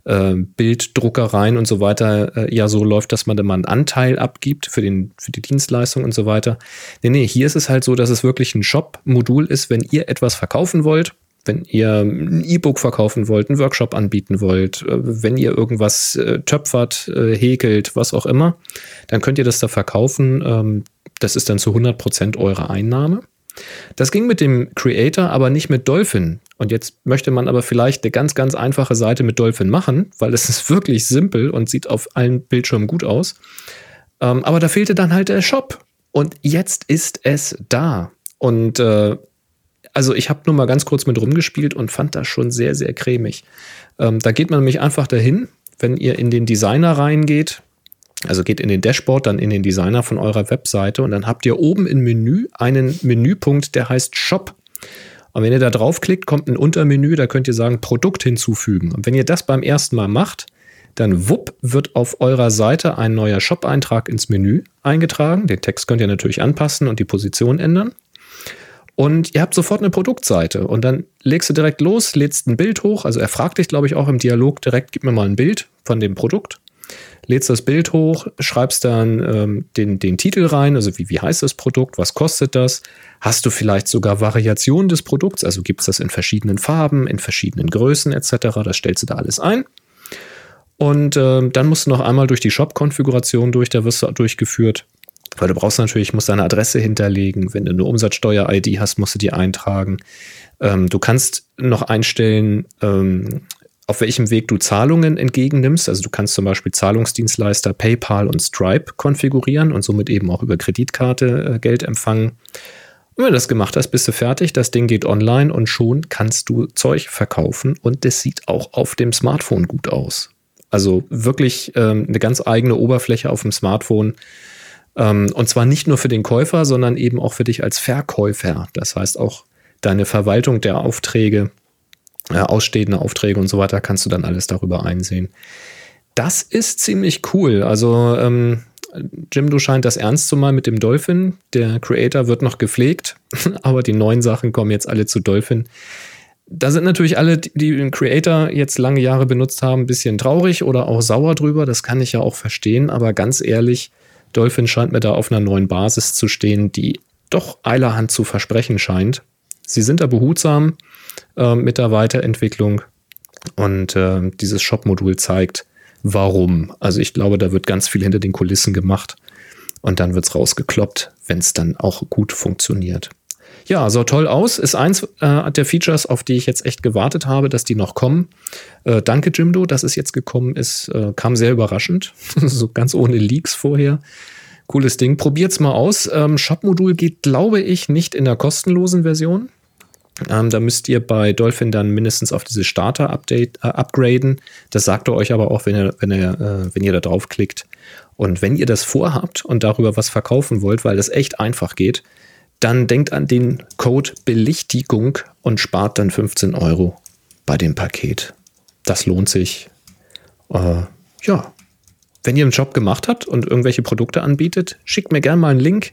äh, Bilddruckereien und so weiter äh, ja so läuft, dass man da mal einen Anteil abgibt für, den, für die Dienstleistung und so weiter. Nee, nee, hier ist es halt so, dass es wirklich ein Shop-Modul ist, wenn ihr etwas verkaufen wollt, wenn ihr ein E-Book verkaufen wollt, einen Workshop anbieten wollt, äh, wenn ihr irgendwas äh, töpfert, äh, häkelt, was auch immer, dann könnt ihr das da verkaufen. Ähm, das ist dann zu 100% eure Einnahme. Das ging mit dem Creator, aber nicht mit Dolphin. Und jetzt möchte man aber vielleicht eine ganz, ganz einfache Seite mit Dolphin machen, weil es ist wirklich simpel und sieht auf allen Bildschirmen gut aus. Ähm, aber da fehlte dann halt der Shop. Und jetzt ist es da. Und äh, also ich habe nur mal ganz kurz mit rumgespielt und fand das schon sehr, sehr cremig. Ähm, da geht man nämlich einfach dahin, wenn ihr in den Designer reingeht, also geht in den Dashboard, dann in den Designer von eurer Webseite und dann habt ihr oben im Menü einen Menüpunkt, der heißt Shop. Und wenn ihr da draufklickt, kommt ein Untermenü, da könnt ihr sagen Produkt hinzufügen. Und wenn ihr das beim ersten Mal macht, dann wupp wird auf eurer Seite ein neuer Shop-Eintrag ins Menü eingetragen. Den Text könnt ihr natürlich anpassen und die Position ändern. Und ihr habt sofort eine Produktseite und dann legst du direkt los, lädst ein Bild hoch. Also er fragt dich, glaube ich, auch im Dialog direkt, gib mir mal ein Bild von dem Produkt. lädst das Bild hoch, schreibst dann ähm, den, den Titel rein, also wie, wie heißt das Produkt, was kostet das? Hast du vielleicht sogar Variationen des Produkts, also gibt es das in verschiedenen Farben, in verschiedenen Größen etc. Das stellst du da alles ein. Und äh, dann musst du noch einmal durch die Shop-Konfiguration durch, da wirst du durchgeführt. Weil du brauchst natürlich, musst deine Adresse hinterlegen. Wenn du eine Umsatzsteuer-ID hast, musst du die eintragen. Ähm, du kannst noch einstellen, ähm, auf welchem Weg du Zahlungen entgegennimmst. Also du kannst zum Beispiel Zahlungsdienstleister PayPal und Stripe konfigurieren und somit eben auch über Kreditkarte äh, Geld empfangen. Und wenn du das gemacht hast, bist du fertig. Das Ding geht online und schon kannst du Zeug verkaufen und das sieht auch auf dem Smartphone gut aus. Also wirklich ähm, eine ganz eigene Oberfläche auf dem Smartphone. Ähm, und zwar nicht nur für den Käufer, sondern eben auch für dich als Verkäufer. Das heißt auch deine Verwaltung der Aufträge, äh, ausstehende Aufträge und so weiter, kannst du dann alles darüber einsehen. Das ist ziemlich cool. Also ähm, Jim, du scheint das ernst zu meinen mit dem Dolphin. Der Creator wird noch gepflegt, aber die neuen Sachen kommen jetzt alle zu Dolphin da sind natürlich alle, die den Creator jetzt lange Jahre benutzt haben, ein bisschen traurig oder auch sauer drüber. Das kann ich ja auch verstehen. Aber ganz ehrlich, Dolphin scheint mir da auf einer neuen Basis zu stehen, die doch eilerhand zu versprechen scheint. Sie sind da behutsam äh, mit der Weiterentwicklung und äh, dieses Shop-Modul zeigt, warum. Also ich glaube, da wird ganz viel hinter den Kulissen gemacht und dann wird es rausgekloppt, wenn es dann auch gut funktioniert. Ja, sah toll aus. Ist eins äh, der Features, auf die ich jetzt echt gewartet habe, dass die noch kommen. Äh, danke, Jimdo, dass es jetzt gekommen ist. Äh, kam sehr überraschend. so ganz ohne Leaks vorher. Cooles Ding. Probiert's mal aus. Ähm, Shop-Modul geht, glaube ich, nicht in der kostenlosen Version. Ähm, da müsst ihr bei Dolphin dann mindestens auf diese Starter-Update äh, upgraden. Das sagt er euch aber auch, wenn ihr, wenn ihr, äh, wenn ihr da draufklickt. Und wenn ihr das vorhabt und darüber was verkaufen wollt, weil das echt einfach geht, dann denkt an den Code Belichtigung und spart dann 15 Euro bei dem Paket. Das lohnt sich. Äh, ja, wenn ihr einen Job gemacht habt und irgendwelche Produkte anbietet, schickt mir gerne mal einen Link.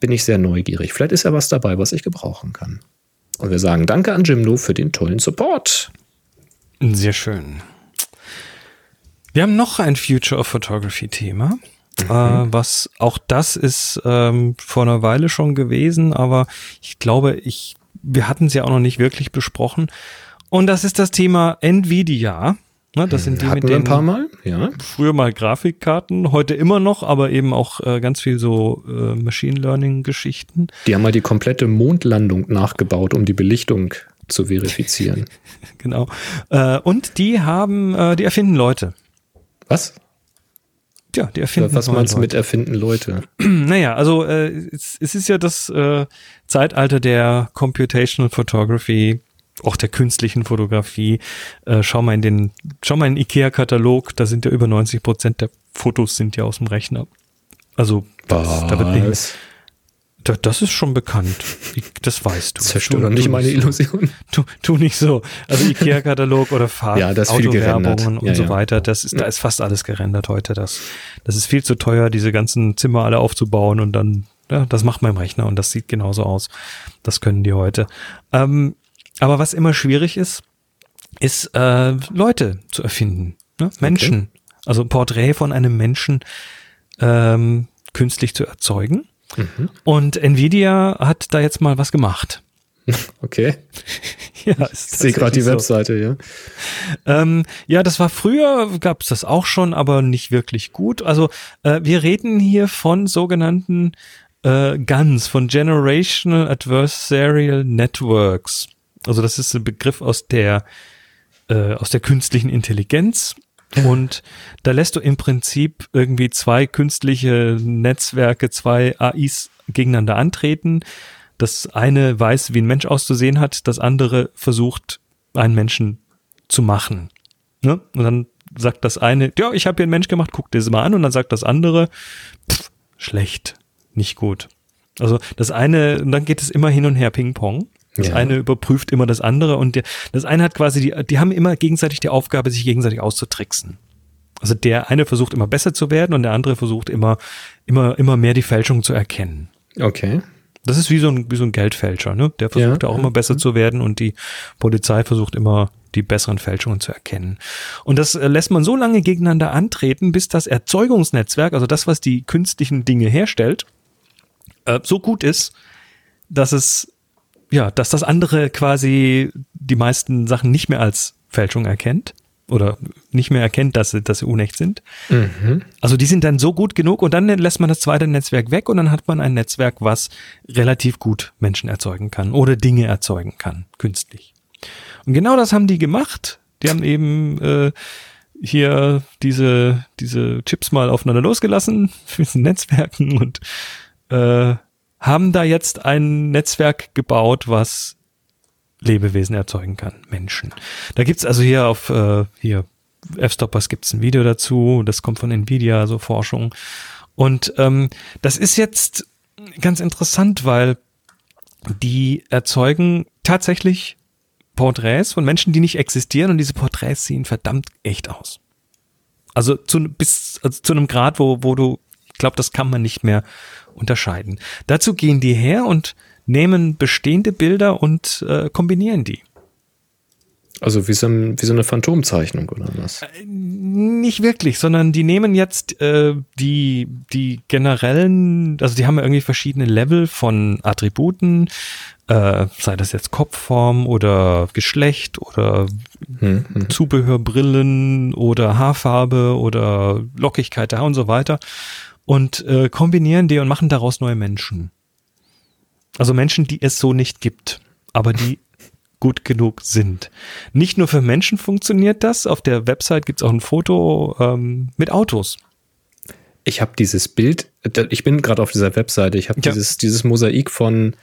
Bin ich sehr neugierig. Vielleicht ist ja was dabei, was ich gebrauchen kann. Und wir sagen Danke an Jimno für den tollen Support.
Sehr schön. Wir haben noch ein Future of Photography Thema. Mhm. Äh, was auch das ist ähm, vor einer Weile schon gewesen, aber ich glaube, ich, wir hatten es ja auch noch nicht wirklich besprochen. Und das ist das Thema Nvidia. Ne, das sind die
Hatten
mit
wir
den
ein paar Mal, ja.
früher mal Grafikkarten, heute immer noch, aber eben auch äh, ganz viel so äh, Machine Learning Geschichten.
Die haben mal die komplette Mondlandung nachgebaut, um die Belichtung zu verifizieren.
genau. Äh, und die haben, äh, die erfinden Leute.
Was?
Ja, die erfinden
Was meinst du
Leute.
mit erfinden Leute?
Naja, also äh, es, es ist ja das äh, Zeitalter der Computational Photography, auch der künstlichen Fotografie. Äh, schau mal in den, schau mal in den IKEA-Katalog, da sind ja über 90 Prozent der Fotos sind ja aus dem Rechner. Also das, da wird nicht,
Was?
Da, das ist schon bekannt. Ich, das weißt du.
Zerstör
Du-
doch nicht
du
meine. Illusion.
Tu, tu nicht so. Also Ikea-Katalog oder Farb,
Ja.
Autowerbungen und
Ja,
so
ja.
weiter. Das ist, da ist fast alles gerendert heute. Das, das ist viel zu teuer, diese ganzen Zimmer alle aufzubauen und dann, ja, das macht im Rechner und das sieht genauso aus. Das können die heute. Ähm, aber was immer schwierig ist, ist äh, Leute zu erfinden. Ne? Menschen. Also ein Porträt von einem Menschen ähm, künstlich zu erzeugen.
Mhm.
Und Nvidia hat da jetzt mal was gemacht.
Okay.
Ja,
Ich sehe gerade die Webseite, ja.
Ähm, ja, das war früher, gab es das auch schon, aber nicht wirklich gut. Also äh, wir reden hier von sogenannten äh, GANs, von Generational Adversarial Networks. Also das ist ein Begriff aus der äh, aus der künstlichen Intelligenz. Und da lässt du im Prinzip irgendwie zwei künstliche Netzwerke, zwei AIs gegeneinander antreten. Das eine weiß, wie ein Mensch auszusehen hat, das andere versucht, einen Menschen zu machen. Ne? Und dann sagt das eine, ja, ich habe hier einen Mensch gemacht, guck dir das mal an. Und dann sagt das andere, pff, schlecht, nicht gut. Also das eine, und dann geht es immer hin und her Ping-Pong. Das
Ja.
eine überprüft immer das andere und der, das eine hat quasi die, die haben immer gegenseitig die Aufgabe, sich gegenseitig auszutricksen. Also der eine versucht immer besser zu werden und der andere versucht immer, immer, immer mehr die Fälschung zu erkennen.
Okay.
Das ist wie so ein, wie so ein Geldfälscher, ne? Der versucht
Ja,
auch immer besser zu werden und die Polizei versucht ja auch
Ja,
immer besser zu werden und die Polizei versucht immer die besseren Fälschungen zu erkennen. Und das äh, lässt man so lange gegeneinander antreten, bis das Erzeugungsnetzwerk, also das, was die künstlichen Dinge herstellt, äh, so gut ist, dass es, ja, dass das andere quasi die meisten Sachen nicht mehr als Fälschung erkennt oder nicht mehr erkennt, dass sie, dass sie unecht sind. Also die sind dann so gut genug und dann lässt man das zweite Netzwerk weg und dann hat man ein Netzwerk, was relativ gut Menschen erzeugen kann oder Dinge erzeugen kann, künstlich. Und genau das haben die gemacht. Die haben eben äh, hier diese, diese Chips mal aufeinander losgelassen diesen Netzwerken und äh, haben da jetzt ein Netzwerk gebaut, was Lebewesen erzeugen kann, Menschen. Da gibt's also hier auf äh, hier F-Stoppers gibt's ein Video dazu, das kommt von Nvidia, so Forschung. Und ähm, das ist jetzt ganz interessant, weil die erzeugen tatsächlich Porträts von Menschen, die nicht existieren und diese Porträts sehen verdammt echt aus. Also zu, bis also zu einem Grad, wo, wo du, ich glaube, das kann man nicht mehr unterscheiden. Dazu gehen die her und nehmen bestehende Bilder und äh, kombinieren die.
Also wie so, ein, wie so eine Phantomzeichnung oder was?
Nicht wirklich, sondern die nehmen jetzt äh, die, die generellen, also die haben ja irgendwie verschiedene Level von Attributen, äh, sei das jetzt Kopfform oder Geschlecht oder
Hm, hm.
Zubehörbrillen oder Haarfarbe oder Lockigkeit da und so weiter und äh, kombinieren die und machen daraus neue Menschen. Also Menschen, die es so nicht gibt, aber die gut genug sind. Nicht nur für Menschen funktioniert das. Auf der Website gibt es auch ein Foto ähm, mit Autos.
Ich habe dieses Bild, ich bin gerade auf dieser Webseite, ich habe
Ja.
dieses, dieses Mosaik von,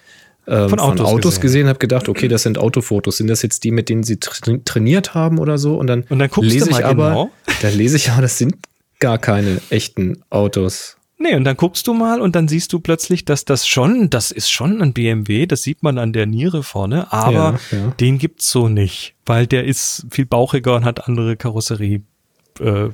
ähm,
Von
von
Autos
Autos,
gesehen.
gesehen, habe gedacht, okay, das sind Autofotos. Sind das jetzt die, mit denen sie tra trainiert haben oder so? Und dann,
Und dann
lese ich aber,
genau.
da lese ich aber, das sind gar keine echten Autos.
Nee, und dann guckst du mal und dann siehst du plötzlich, dass das schon, das ist schon ein BMW, das sieht man an der Niere vorne, aber
Ja, ja.
den gibt's so nicht, weil der ist viel bauchiger und hat andere Karosserie. Äh,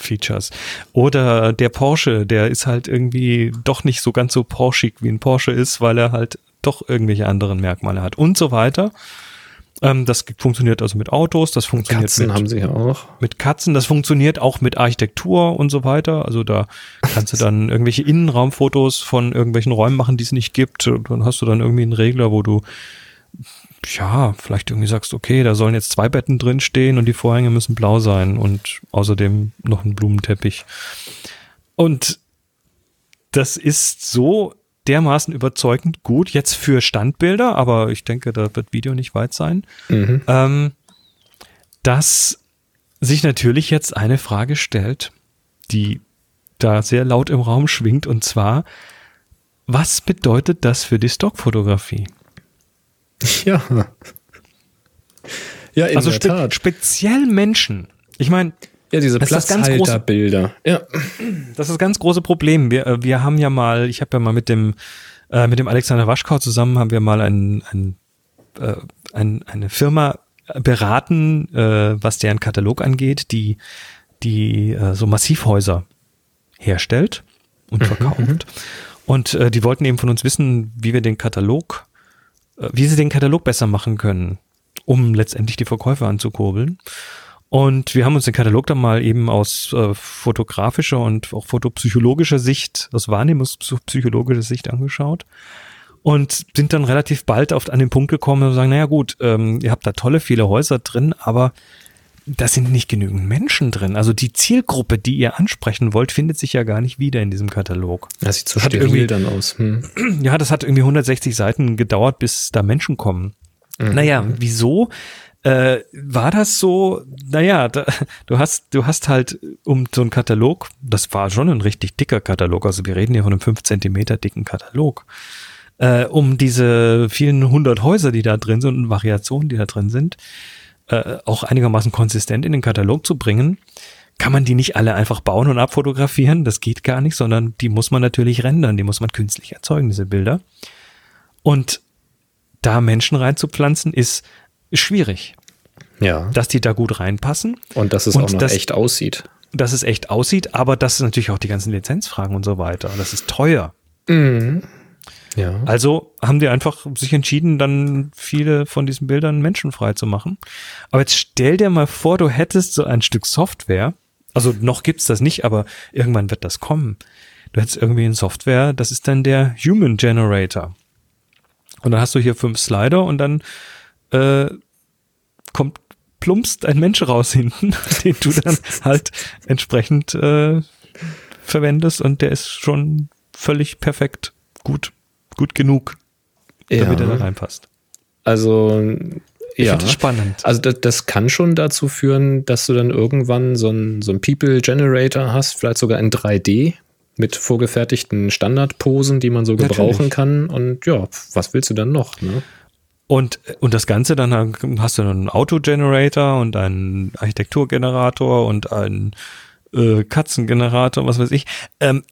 Features. Oder der Porsche, der ist halt irgendwie doch nicht so ganz so porschig wie ein Porsche ist, weil er halt doch irgendwelche anderen Merkmale hat und so weiter. Ähm, das funktioniert also mit Autos, das funktioniert
Katzen
mit
haben sie ja auch.
mit Katzen. Das funktioniert auch mit Architektur und so weiter. Also da kannst du dann irgendwelche Innenraumfotos von irgendwelchen Räumen machen, die es nicht gibt. Und dann hast du dann irgendwie einen Regler, wo du ja, vielleicht irgendwie sagst, okay, da sollen jetzt zwei Betten drin stehen und die Vorhänge müssen blau sein und außerdem noch ein Blumenteppich. Und das ist so dermaßen überzeugend gut jetzt für Standbilder, aber ich denke, da wird Video nicht weit sein
Mhm.
ähm, dass sich natürlich jetzt eine Frage stellt, die da sehr laut im Raum schwingt, und zwar, was bedeutet das für die Stockfotografie?
Ja. Ja, in
also
der
spe
Tat.
speziell Menschen. Ich meine,
Ja, diese Platzhalterbilder. Ja.
das ist das ganz große Problem. Wir, äh, wir haben ja mal, ich habe ja mal mit dem äh, mit dem Alexander Waschkau zusammen haben wir mal ein, ein, äh, ein, eine Firma beraten, äh, was deren Katalog angeht, die die äh, so Massivhäuser herstellt und verkauft. Und äh, die wollten eben von uns wissen, wie wir den Katalog, äh, wie sie den Katalog besser machen können, um letztendlich die Verkäufe anzukurbeln. Und wir haben uns den Katalog dann mal eben aus äh, fotografischer und auch fotopsychologischer Sicht, aus wahrnehmungspsychologischer Sicht angeschaut und sind dann relativ bald auf an den Punkt gekommen und sagen, naja gut, ähm, ihr habt da tolle viele Häuser drin, aber da sind nicht genügend Menschen drin. Also die Zielgruppe, die ihr ansprechen wollt, findet sich ja gar nicht wieder in diesem Katalog.
Das sieht so
Hat
steril dann aus. Hm.
Ja, das hat irgendwie 160 Seiten gedauert, bis da Menschen kommen. Naja, wieso äh, war das so? Naja, da, du hast, du hast halt um so einen Katalog, das war schon ein richtig dicker Katalog, also wir reden hier von einem 5 Zentimeter dicken Katalog, äh, um diese vielen hundert Häuser, die da drin sind und Variationen, die da drin sind, äh, auch einigermaßen konsistent in den Katalog zu bringen, kann man die nicht alle einfach bauen und abfotografieren. Das geht gar nicht, sondern die muss man natürlich rendern, die muss man künstlich erzeugen, diese Bilder. Und da Menschen reinzupflanzen, ist schwierig,
Ja.
dass die da gut reinpassen,
Und dass es
Und
auch noch
das-
echt aussieht.
dass es echt aussieht, aber das ist natürlich auch die ganzen Lizenzfragen und so weiter. Das ist teuer.
Mhm. Ja.
Also haben die einfach sich entschieden, dann viele von diesen Bildern menschenfrei zu machen. Aber jetzt stell dir mal vor, du hättest so ein Stück Software, also noch gibt's das nicht, aber irgendwann wird das kommen. Du hättest irgendwie eine Software, das ist dann der Human Generator. Und dann hast du hier fünf Slider und dann äh, kommt plumpst ein Mensch raus hinten, den du dann halt entsprechend äh, verwendest und der ist schon völlig perfekt gut, gut genug, damit er da reinpasst.
Also,
Ich
ja.
finde das spannend.
Also das, das kann schon dazu führen, dass du dann irgendwann so ein, so People Generator hast, vielleicht sogar in 3D mit vorgefertigten Standardposen, die man so gebrauchen
Natürlich.
kann. Und ja, was willst du dann noch? Ne?
Und, und das Ganze dann hast du einen Autogenerator und einen Architekturgenerator und einen äh, Katzengenerator, was weiß ich. Ähm,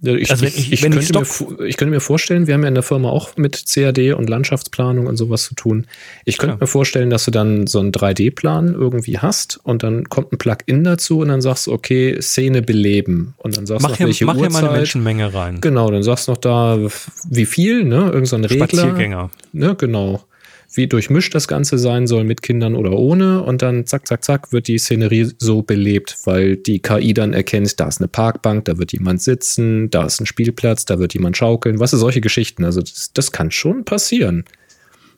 Ich,
Also wenn
ich,
ich- wenn
könnte mir, ich könnte mir vorstellen, wir haben ja in der Firma auch mit CAD und Landschaftsplanung und sowas zu tun. Ich könnte
Klar.
mir vorstellen, dass du dann so einen 3D-Plan irgendwie hast und dann kommt ein Plugin dazu und dann sagst du, okay, Szene beleben. Und dann sagst du
hier,
welche
mach hier
Uhrzeit.
mal eine Menschenmenge rein.
Genau, dann sagst du noch da, wie viel, ne? Irgend so ein Regler.
Spaziergänger.
Ne, genau. Wie durchmischt das Ganze sein soll mit Kindern oder ohne. Und dann zack, zack, zack wird die Szenerie so belebt, weil die KI dann erkennt, da ist eine Parkbank, da wird jemand sitzen, da ist ein Spielplatz, da wird jemand schaukeln. Was ist solche Geschichten? Also das, das kann schon passieren.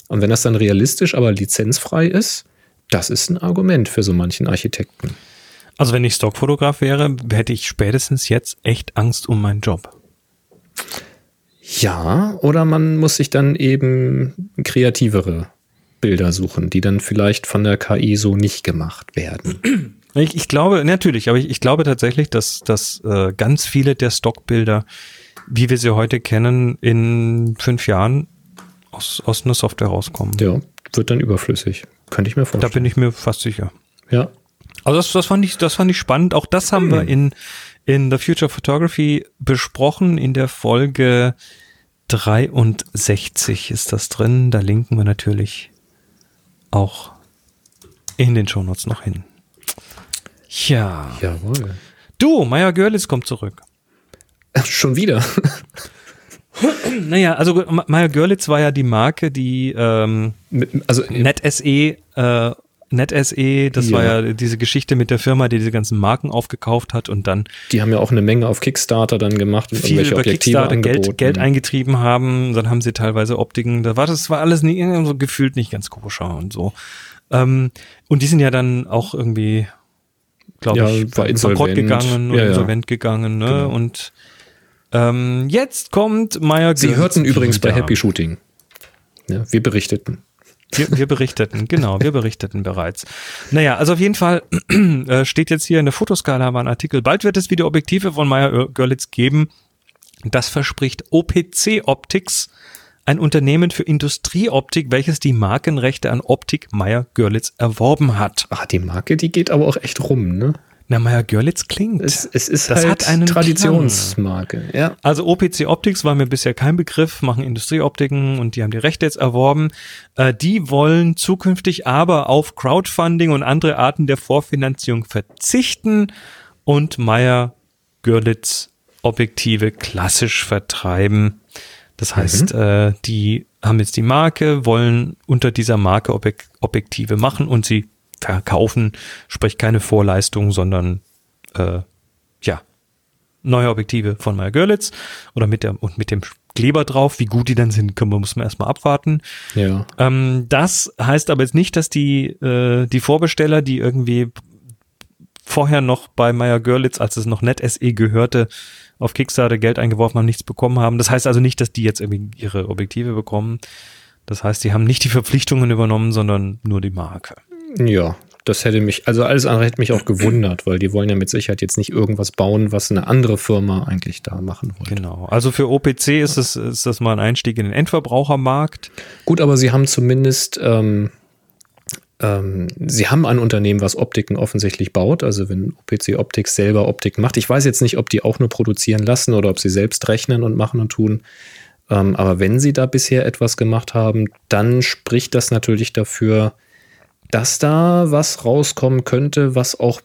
Und wenn das dann realistisch, aber lizenzfrei ist, das ist ein Argument für so manchen Architekten.
Also wenn ich Stockfotograf wäre, hätte ich spätestens jetzt echt Angst um meinen Job.
Ja, oder man muss sich dann eben kreativere Bilder suchen, die dann vielleicht von der KI so nicht gemacht werden.
Ich, ich glaube, natürlich, aber ich, ich glaube tatsächlich, dass, dass äh, ganz viele der Stockbilder, wie wir sie heute kennen, in fünf Jahren aus, aus einer Software rauskommen.
Ja, wird dann überflüssig. Könnte ich mir
Da
vorstellen.
bin ich mir fast sicher.
ja.
Also das, das fand ich, das fand ich spannend. Auch das haben wir in, in The Future of Photography besprochen. In der Folge 63 ist das drin. Da linken wir natürlich auch in den Shownotes noch hin. Ja.
Jawohl.
Du, Maya Görlitz kommt zurück.
Schon wieder.
Naja, also Ma- Maya Görlitz war ja die Marke, die ähm,
Mit, also
NetSE, äh, NetSE, das
Ja.
war ja diese Geschichte mit der Firma, die diese ganzen Marken aufgekauft hat und dann
die haben ja auch eine Menge auf Kickstarter dann gemacht und
viel über
Objektive
Kickstarter
angeboten.
Geld, Geld eingetrieben haben. Dann haben sie teilweise Optiken. Da war das war alles nie, so gefühlt nicht ganz koscher und so. Ähm, und die sind ja dann auch irgendwie, glaube
Ja,
ich,
war
bankrott gegangen und
Ja,
insolvent gegangen. Ne?
Genau.
Und ähm, jetzt kommt Maya
Sie hörten übrigens bei. Happy Shooting. Wir berichteten.
Wir, wir berichteten, genau, wir berichteten bereits. Naja, also auf jeden Fall äh, steht jetzt hier in der Fotoskala war ein Artikel. Bald wird es wieder Objektive von Meyer Görlitz geben. Das verspricht OPC Optics, ein Unternehmen für Industrieoptik, welches die Markenrechte an Optik Meyer Görlitz erworben hat.
Ah, die Marke, die geht aber auch echt rum, ne?
Na, Meyer Görlitz klingt.
Es, es ist
Das
halt
hat einen
Traditionsmarke. Ja.
Also OPC Optics war mir bisher kein Begriff, machen Industrieoptiken und die haben die Rechte jetzt erworben. Äh, die wollen zukünftig aber auf Crowdfunding und andere Arten der Vorfinanzierung verzichten und Meyer Görlitz Objektive klassisch vertreiben. Das heißt, äh, die haben jetzt die Marke, wollen unter dieser Marke Objek Objektive machen und sie verkaufen, sprich keine Vorleistung, sondern äh, ja, neue Objektive von Meyer Görlitz oder mit der und mit dem Kleber drauf. Wie gut die dann sind, können wir, muss man erstmal abwarten.
Ja.
Ähm, das heißt aber jetzt nicht, dass die, äh, die Vorbesteller, die irgendwie vorher noch bei Meyer Görlitz, als es noch Net SE gehörte, auf Kickstarter Geld eingeworfen haben, nichts bekommen haben. Das heißt also nicht, dass die jetzt irgendwie ihre Objektive bekommen. Das heißt, die haben nicht die Verpflichtungen übernommen, sondern nur die Marke.
Ja, das hätte mich, also alles andere hätte mich auch gewundert, weil die wollen ja mit Sicherheit jetzt nicht irgendwas bauen, was eine andere Firma eigentlich da machen wollte.
Genau. Also für OPC ist es, ist das mal ein Einstieg in den Endverbrauchermarkt.
Gut, aber sie haben zumindest, ähm, ähm, sie haben ein Unternehmen, was Optiken offensichtlich baut. Also wenn OPC Optics selber Optiken macht. Ich weiß jetzt nicht, ob die auch nur produzieren lassen oder ob sie selbst rechnen und machen und tun. Ähm, aber wenn sie da bisher etwas gemacht haben, dann spricht das natürlich dafür, dass da was rauskommen könnte, was auch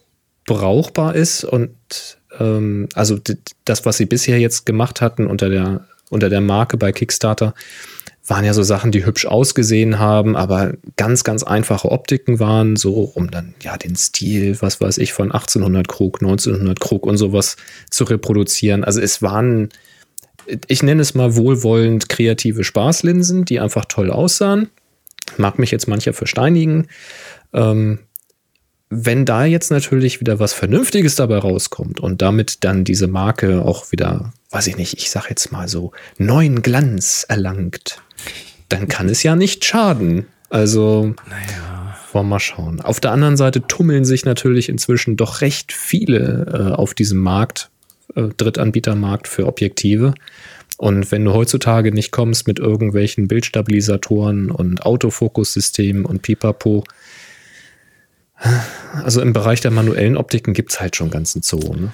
brauchbar ist und ähm, also das, was sie bisher jetzt gemacht hatten unter der unter der Marke bei Kickstarter waren ja so Sachen, die hübsch ausgesehen haben, aber ganz, ganz einfache Optiken waren, so um dann ja den Stil, was weiß ich, von 1800 Krug, 1900 Krug und sowas zu reproduzieren. Also es waren, ich nenne es mal wohlwollend kreative Spaßlinsen, die einfach toll aussahen. Mag mich jetzt mancher versteinigen. Ähm, wenn da jetzt natürlich wieder was Vernünftiges dabei rauskommt und damit dann diese Marke auch wieder, weiß ich nicht, ich sag jetzt mal so, neuen Glanz erlangt, dann kann es ja nicht schaden. Also, naja. wollen wir mal schauen. Auf der anderen Seite tummeln sich natürlich inzwischen doch recht viele äh, auf diesem Markt, äh, Drittanbietermarkt für Objektive. Und wenn du heutzutage nicht kommst mit irgendwelchen Bildstabilisatoren und Autofokussystemen und Pipapo, also im Bereich der manuellen Optiken gibt es halt schon ganzen Zoo. Ne?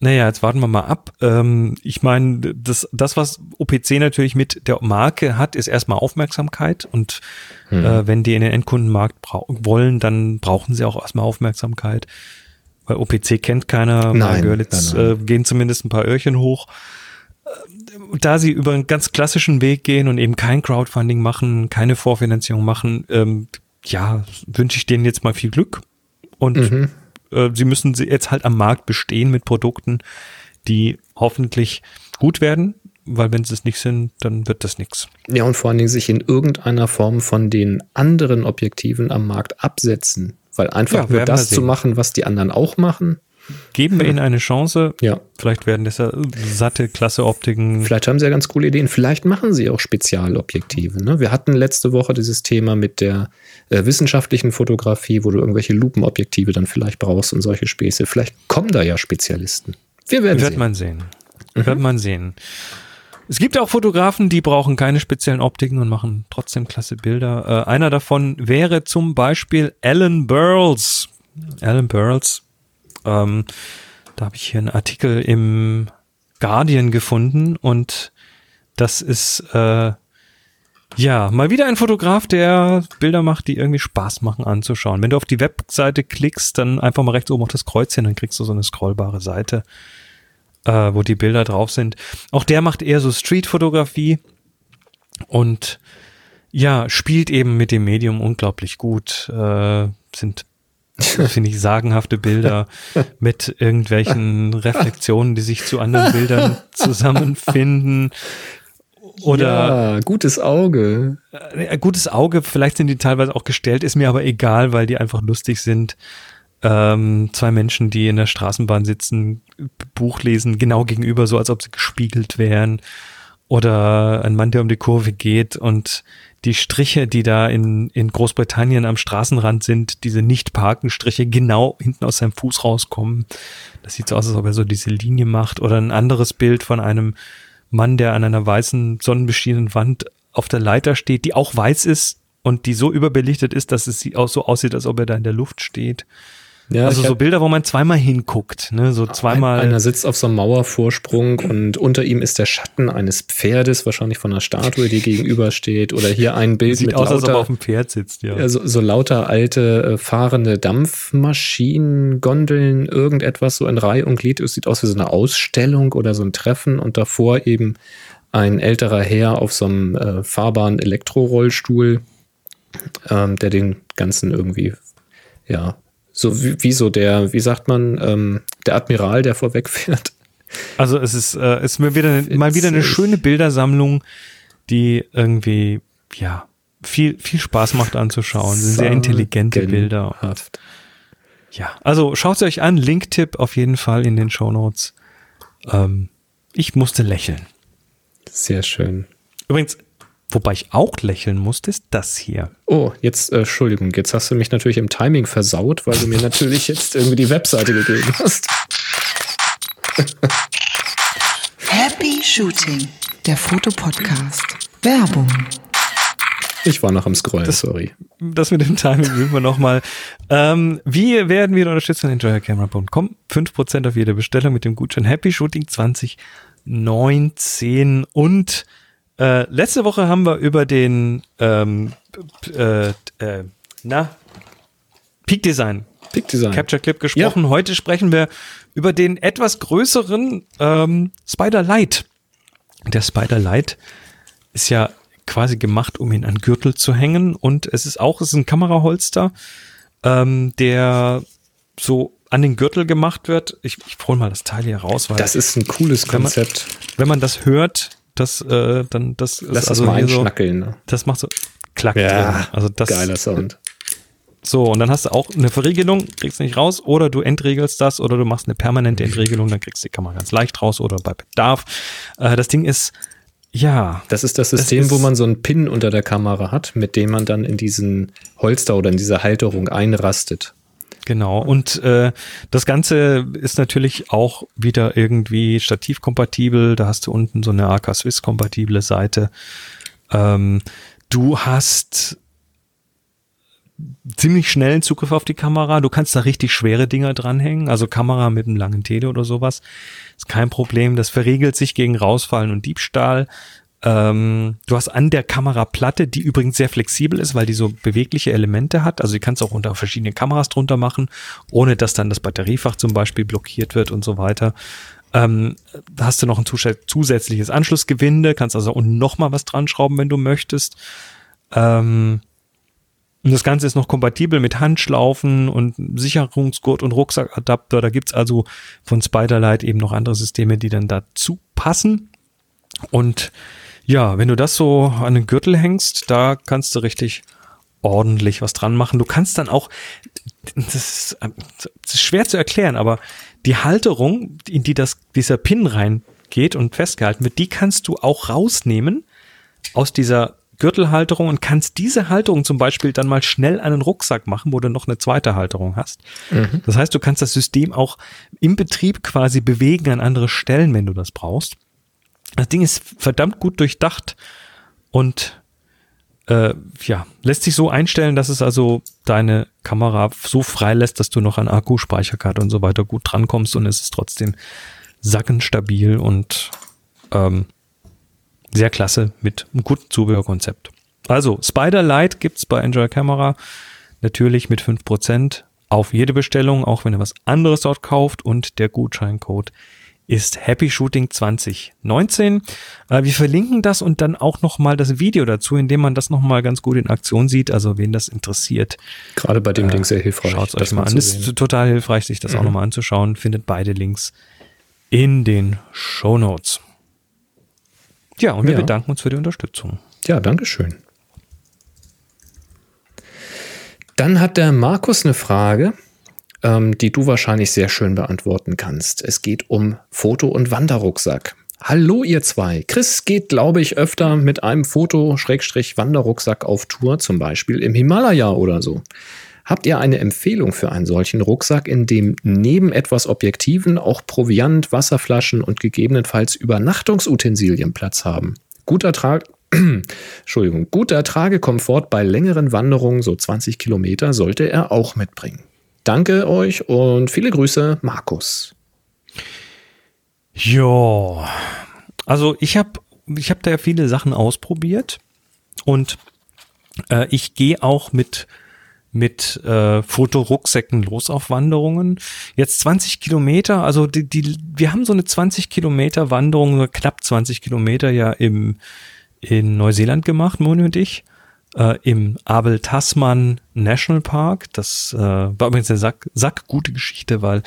Naja, jetzt warten wir mal ab. Ähm, ich meine, das, das, was OPC natürlich mit der Marke hat, ist erstmal Aufmerksamkeit. Und hm. äh, wenn die in den Endkundenmarkt wollen, dann brauchen sie auch erstmal Aufmerksamkeit. Weil OPC kennt keiner,
nein,
Görlitz äh, gehen zumindest ein paar Öhrchen hoch. Da sie über einen ganz klassischen Weg gehen und eben kein Crowdfunding machen, keine Vorfinanzierung machen, ähm, ja, wünsche ich denen jetzt mal viel Glück. Und mhm. äh, sie müssen jetzt halt am Markt bestehen mit Produkten, die hoffentlich gut werden, weil wenn sie es nicht sind, dann wird das nichts.
Ja, und vor allen Dingen sich in irgendeiner Form von den anderen Objektiven am Markt absetzen. Weil einfach ja, nur das zu machen, was die anderen auch machen,
Geben wir ihnen eine Chance.
Ja.
Vielleicht werden das ja satte, klasse Optiken.
Vielleicht haben sie ja ganz coole Ideen. Vielleicht machen sie auch Spezialobjektive. Ne? Wir hatten letzte Woche dieses Thema mit der äh, wissenschaftlichen Fotografie, wo du irgendwelche Lupenobjektive dann vielleicht brauchst und solche Späße. Vielleicht kommen da ja Spezialisten.
Wir werden Wird sehen. man sehen. Mhm. Wird man sehen. Es gibt auch Fotografen, die brauchen keine speziellen Optiken und machen trotzdem klasse Bilder. Äh, einer davon wäre zum Beispiel Alan Burles. Alan Burles ähm, da habe ich hier einen Artikel im Guardian gefunden und das ist äh, ja mal wieder ein Fotograf, der Bilder macht, die irgendwie Spaß machen anzuschauen. Wenn du auf die Webseite klickst, dann einfach mal rechts oben auf das Kreuzchen, dann kriegst du so eine scrollbare Seite, äh, wo die Bilder drauf sind. Auch der macht eher so Street-Fotografie und ja, spielt eben mit dem Medium unglaublich gut. Äh, sind finde ich, sagenhafte Bilder mit irgendwelchen Reflexionen, die sich zu anderen Bildern zusammenfinden. Oder
ja, gutes Auge.
Äh, gutes Auge, vielleicht sind die teilweise auch gestellt, ist mir aber egal, weil die einfach lustig sind. Ähm, zwei Menschen, die in der Straßenbahn sitzen, Buch lesen, genau gegenüber, so als ob sie gespiegelt wären. Oder ein Mann, der um die Kurve geht und die Striche, die da in, in Großbritannien am Straßenrand sind, diese Nicht-Parken-Striche genau hinten aus seinem Fuß rauskommen. Das sieht so aus, als ob er so diese Linie macht. Oder ein anderes Bild von einem Mann, der an einer weißen, sonnenbeschienenen Wand auf der Leiter steht, die auch weiß ist und die so überbelichtet ist, dass es auch so aussieht, als ob er da in der Luft steht. Ja, also so Bilder, wo man zweimal hinguckt, ne? So zweimal.
Einer sitzt auf so einem Mauervorsprung und unter ihm ist der Schatten eines Pferdes, wahrscheinlich von einer Statue, die gegenübersteht. Oder hier ein Bild
Sieht
mit
aus,
lauter,
als ob er auf dem Pferd sitzt, ja.
ja so, so lauter alte äh, fahrende Dampfmaschinen, Gondeln, irgendetwas so in Reihe und Glied. Es sieht aus wie so eine Ausstellung oder so ein Treffen und davor eben ein älterer Herr auf so einem äh, fahrbaren Elektrorollstuhl, ähm, der den ganzen irgendwie ja, so wie, wie so der, wie sagt man, ähm, der Admiral, der vorwegfährt.
Also es ist, äh, ist mir wieder mal wieder eine schöne Bildersammlung, die irgendwie, ja, viel, viel Spaß macht anzuschauen. Sind sehr intelligente Bilder. ja, also schaut es euch an. Linktipp auf jeden Fall in den Show Notes. Ähm, ich musste lächeln.
Sehr schön.
Übrigens, Wobei ich auch lächeln musste, ist das hier.
Oh, jetzt, äh, Entschuldigung, jetzt hast du mich natürlich im Timing versaut, weil du mir natürlich jetzt irgendwie die Webseite gegeben hast.
Happy Shooting, der Fotopodcast. Werbung.
Ich war noch am Scrollen,
das,
sorry.
Das mit dem Timing üben wir nochmal. Ähm, wie werden wir unterstützen? Enjoyercamera.com. 5% auf jede Bestellung mit dem Gutschein Happy Shooting 2019 und äh, letzte Woche haben wir über den ähm, äh, äh, na Peak Design,
Peak Design.
Capture Clip gesprochen. Ja. Heute sprechen wir über den etwas größeren ähm, Spider Light. der Spider Light ist ja quasi gemacht, um ihn an Gürtel zu hängen. Und es ist auch, es ist ein Kameraholster, ähm, der so an den Gürtel gemacht wird. Ich, ich hole mal das Teil hier raus, weil
Das ist ein cooles
wenn man-
Konzept.
wenn man das hört, das äh, dann das ist
Lass
also
es mal
so,
einschnackeln. Ne?
das macht so klack
Ja,
drin. Also das
Geiler Sound.
so und dann hast du auch eine Verriegelung, kriegst du nicht raus oder du entregelst das oder du machst eine permanente Entregelung, dann kriegst du die Kamera ganz leicht raus oder bei Bedarf. Äh, das Ding ist ja,
Das ist das System,
ist-
wo man so einen Pin unter der Kamera hat, mit dem man dann in diesen Holster oder in diese Halterung einrastet.
Genau. Und äh, das Ganze ist natürlich auch wieder irgendwie stativkompatibel. Da hast du unten so eine AK Swiss kompatible Seite. Ähm, du hast ziemlich schnellen Zugriff auf die Kamera. Du kannst da richtig schwere Dinger dranhängen. Also Kamera mit einem langen Tele oder sowas. Ist kein Problem. Das verriegelt sich gegen Rausfallen und Diebstahl. Ähm, du hast an der Kameraplatte, die übrigens sehr flexibel ist, weil die so bewegliche Elemente hat. Also die kannst du auch unter verschiedene Kameras drunter machen, ohne dass dann das Batteriefach zum Beispiel blockiert wird und so weiter. Ähm, hast du noch ein zus- zusätzliches Anschlussgewinde, kannst also unten noch mal was dran schrauben, wenn du möchtest. Ähm, und das Ganze ist noch kompatibel mit Handschlaufen und Sicherungsgurt und Rucksackadapter. Da gibt's also von Spiderlight eben noch andere Systeme, die dann dazu passen. Und ja, wenn du das so an den Gürtel hängst, da kannst du richtig ordentlich was dran machen. Du kannst dann auch, das ist, das ist schwer zu erklären, aber die Halterung, in die das, dieser Pin reingeht und festgehalten wird, die kannst du auch rausnehmen aus dieser Gürtelhalterung und kannst diese Halterung zum Beispiel dann mal schnell an einen Rucksack machen, wo du noch eine zweite Halterung hast. Das heißt, du kannst das System auch im Betrieb quasi bewegen an andere Stellen, wenn du das brauchst. Das Ding ist verdammt gut durchdacht und äh, ja, lässt sich so einstellen, dass es also deine Kamera so frei lässt, dass du noch an Akku, Speicherkarte und so weiter gut drankommst und es ist trotzdem sackenstabil und ähm, sehr klasse mit einem guten Zubehörkonzept. Also, Spider Light gibt's bei Enjoy Camera natürlich mit 5% auf jede Bestellung, auch wenn ihr was anderes dort kauft und der Gutscheincode ist Happy Shooting 2019. Äh, wir verlinken das und dann auch nochmal das Video dazu, in dem man das nochmal ganz gut in Aktion sieht. Also wen das interessiert,
Gerade bei dem Ding sehr hilfreich.
schaut es euch mal an. Ist total hilfreich, sich das auch nochmal anzuschauen. Findet beide Links in den Show Notes. Ja, und wir
Ja.
bedanken uns für die Unterstützung.
Ja, danke schön. Dann hat der Markus eine Frage, ähm, die du wahrscheinlich sehr schön beantworten kannst. Es geht um Foto- und Wanderrucksack. Hallo ihr zwei. Chris geht, glaube ich, öfter mit einem Foto-Wanderrucksack auf Tour, zum Beispiel im Himalaya oder so. Habt ihr eine Empfehlung für einen solchen Rucksack, in dem neben etwas Objektiven auch Proviant, Wasserflaschen und gegebenenfalls Übernachtungsutensilien Platz haben? Guter Trag Entschuldigung, guter Tragekomfort bei längeren Wanderungen, so 20 Kilometer, sollte er auch mitbringen. Danke euch und viele Grüße, Markus.
Ja, also ich habe ich hab da ja viele Sachen ausprobiert und äh, ich gehe auch mit mit äh, Fotorucksäcken los auf Wanderungen. Jetzt 20 Kilometer, also die, die, wir haben so eine 20 Kilometer Wanderung, knapp 20 Kilometer ja im, in Neuseeland gemacht, Moni und ich, äh, im Abel Tasman National Park. Das äh, war übrigens eine Sack, sackgute Geschichte, weil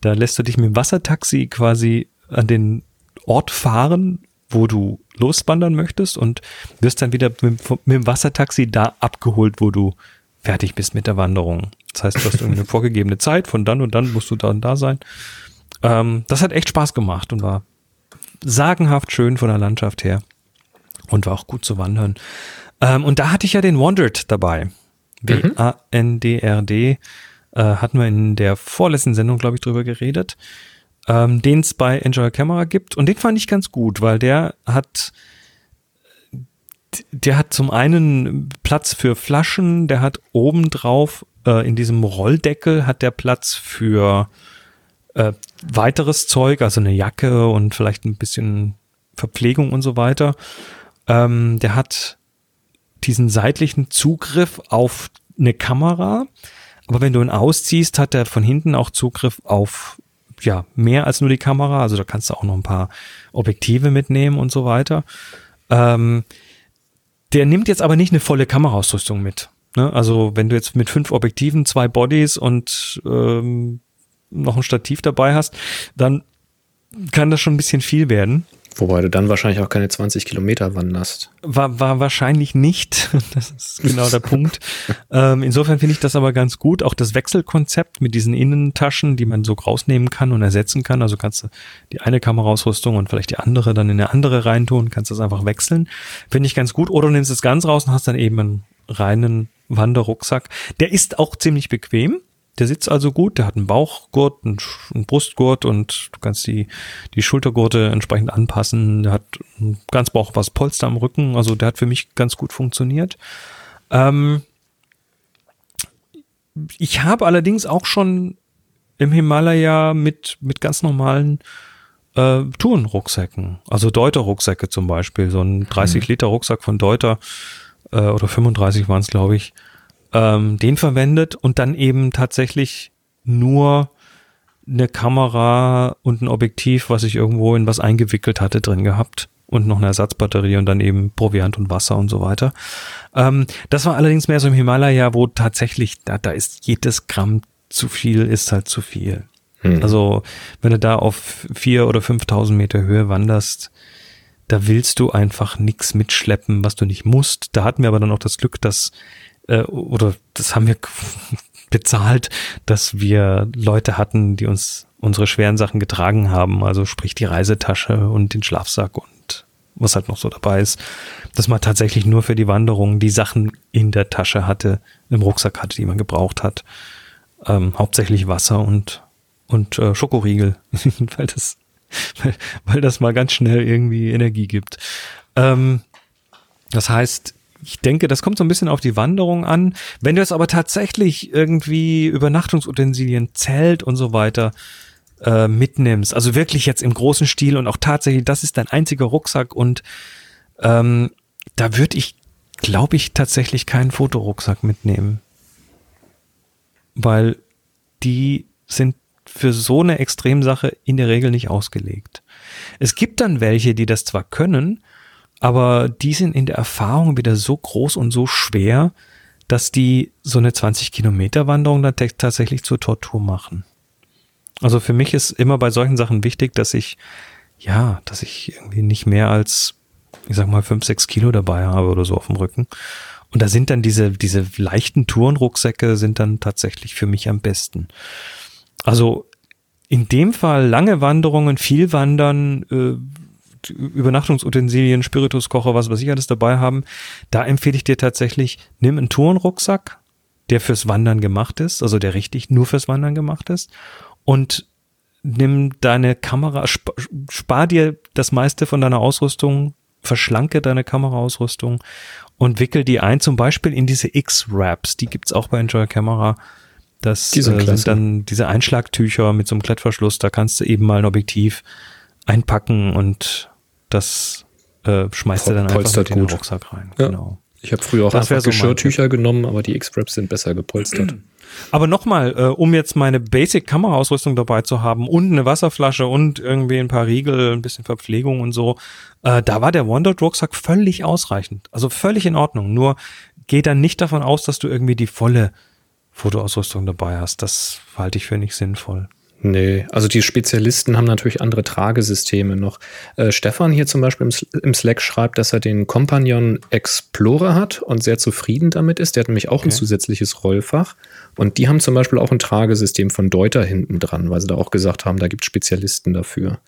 da lässt du dich mit dem Wassertaxi quasi an den Ort fahren, wo du loswandern möchtest und wirst dann wieder mit, mit dem Wassertaxi da abgeholt, wo du fertig bist mit der Wanderung. Das heißt, du hast eine vorgegebene Zeit, von dann und dann musst du da und da sein. Ähm, das hat echt Spaß gemacht und war sagenhaft schön von der Landschaft her und war auch gut zu wandern. Ähm, und da hatte ich ja den Wandered dabei. W-A-N-D-R-D. Äh, hatten wir in der vorletzten Sendung, glaube ich, drüber geredet. Ähm, den es bei Enjoy Camera gibt. Und den fand ich ganz gut, weil der hat der hat zum einen Platz für Flaschen, der hat obendrauf äh, in diesem Rolldeckel hat der Platz für äh, weiteres Zeug, also eine Jacke und vielleicht ein bisschen Verpflegung und so weiter. Ähm, der hat diesen seitlichen Zugriff auf eine Kamera, aber wenn du ihn ausziehst, hat er von hinten auch Zugriff auf ja, mehr als nur die Kamera. Also da kannst du auch noch ein paar Objektive mitnehmen und so weiter. Ähm, der nimmt jetzt aber nicht eine volle Kameraausrüstung mit. Ne? Also wenn du jetzt mit fünf Objektiven, zwei Bodies und ähm, noch ein Stativ dabei hast, dann kann das schon ein bisschen viel werden.
Wobei du dann wahrscheinlich auch keine 20 Kilometer wanderst.
War, war wahrscheinlich nicht. Das ist genau der Punkt. Ähm, insofern finde ich das aber ganz gut. Auch das Wechselkonzept mit diesen Innentaschen, die man so rausnehmen kann und ersetzen kann. Also kannst du die eine Kameraausrüstung und vielleicht die andere dann in eine andere reintun, kannst das einfach wechseln. Finde ich ganz gut. Oder du nimmst es ganz raus und hast dann eben einen reinen Wanderrucksack. Der ist auch ziemlich bequem. Der sitzt also gut, der hat einen Bauchgurt, einen, Brustgurt und du kannst die, die Schultergurte entsprechend anpassen. Der hat ganz Bauch was Polster am Rücken, also der hat für mich ganz gut funktioniert. Ähm ich habe allerdings auch schon im Himalaya mit, mit ganz normalen äh, Tourenrucksäcken, also Deuter-Rucksäcke zum Beispiel, so ein 30-Liter-Rucksack mhm. von Deuter äh, oder 35 waren es, glaube ich, ähm, den verwendet und dann eben tatsächlich nur eine Kamera und ein Objektiv, was ich irgendwo in was eingewickelt hatte, drin gehabt und noch eine Ersatzbatterie und dann eben Proviant und Wasser und so weiter. Ähm, das war allerdings mehr so im Himalaya, wo tatsächlich, da, da ist jedes Gramm zu viel, ist halt zu viel. Hm. Also wenn du da auf vier oder 5.000 Meter Höhe wanderst, da willst du einfach nichts mitschleppen, was du nicht musst. Da hatten wir aber dann auch das Glück, dass äh, oder das haben wir bezahlt, dass wir Leute hatten, die uns unsere schweren Sachen getragen haben, also sprich die Reisetasche und den Schlafsack und was halt noch so dabei ist, dass man tatsächlich nur für die Wanderung die Sachen in der Tasche hatte, im Rucksack hatte, die man gebraucht hat. Ähm, hauptsächlich Wasser und, und äh, Schokoriegel, weil das, weil, weil das mal ganz schnell irgendwie Energie gibt. Ähm, das heißt, ich denke, das kommt so ein bisschen auf die Wanderung an. Wenn du jetzt aber tatsächlich irgendwie Übernachtungsutensilien, Zelt und so weiter äh, mitnimmst, also wirklich jetzt im großen Stil und auch tatsächlich, das ist dein einziger Rucksack und ähm, da würde ich, glaube ich, tatsächlich keinen Fotorucksack mitnehmen. Weil die sind für so eine Extremsache in der Regel nicht ausgelegt. Es gibt dann welche, die das zwar können, aber die sind in der Erfahrung wieder so groß und so schwer, dass die so eine 20 Kilometer Wanderung dann tatsächlich zur Tortur machen. Also für mich ist immer bei solchen Sachen wichtig, dass ich, ja, dass ich irgendwie nicht mehr als, ich sag mal, fünf, sechs Kilo dabei habe oder so auf dem Rücken. Und da sind dann diese, diese leichten Tourenrucksäcke sind dann tatsächlich für mich am besten. Also in dem Fall lange Wanderungen, viel Wandern, äh, Übernachtungsutensilien, Spirituskocher, was weiß ich alles dabei haben, da empfehle ich dir tatsächlich, nimm einen Tourenrucksack, der fürs Wandern gemacht ist, also der richtig nur fürs Wandern gemacht ist und nimm deine Kamera, sp spar dir das meiste von deiner Ausrüstung, verschlanke deine Kameraausrüstung und wickel die ein, zum Beispiel in diese X-Wraps, die gibt's auch bei Enjoy Camera. Das
die sind,
äh, sind dann diese Einschlagtücher mit so einem Klettverschluss, da kannst du eben mal ein Objektiv einpacken und das äh, schmeißt er dann einfach in den Rucksack rein.
Ja. Genau. Ich habe früher auch das einfach so Geschirrtücher genommen, aber die X-Wraps sind besser gepolstert.
Aber nochmal, äh, um jetzt meine Basic-Kameraausrüstung dabei zu haben und eine Wasserflasche und irgendwie ein paar Riegel, ein bisschen Verpflegung und so, äh, da war der Wonder Rucksack völlig ausreichend. Also völlig in Ordnung. Nur geh dann nicht davon aus, dass du irgendwie die volle Fotoausrüstung dabei hast. Das halte ich für nicht sinnvoll.
Nee, also die Spezialisten haben natürlich andere Tragesysteme noch. Äh, Stefan hier zum Beispiel im, im, Slack schreibt, dass er den Companion Explorer hat und sehr zufrieden damit ist. Der hat nämlich auch okay. ein zusätzliches Rollfach. Und die haben zum Beispiel auch ein Tragesystem von Deuter hinten dran, weil sie da auch gesagt haben, da gibt es Spezialisten dafür.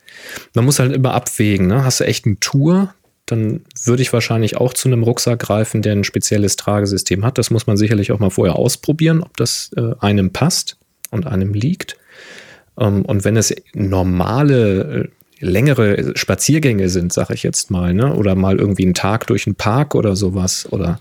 Man muss halt immer abwägen, ne? Hast du echt eine Tour, dann würde ich wahrscheinlich auch zu einem Rucksack greifen, der ein spezielles Tragesystem hat. Das muss man sicherlich auch mal vorher ausprobieren, ob das äh, einem passt und einem liegt. Ähm, und wenn es normale, äh, längere Spaziergänge sind, sage ich jetzt mal, ne? oder mal irgendwie einen Tag durch einen Park oder sowas oder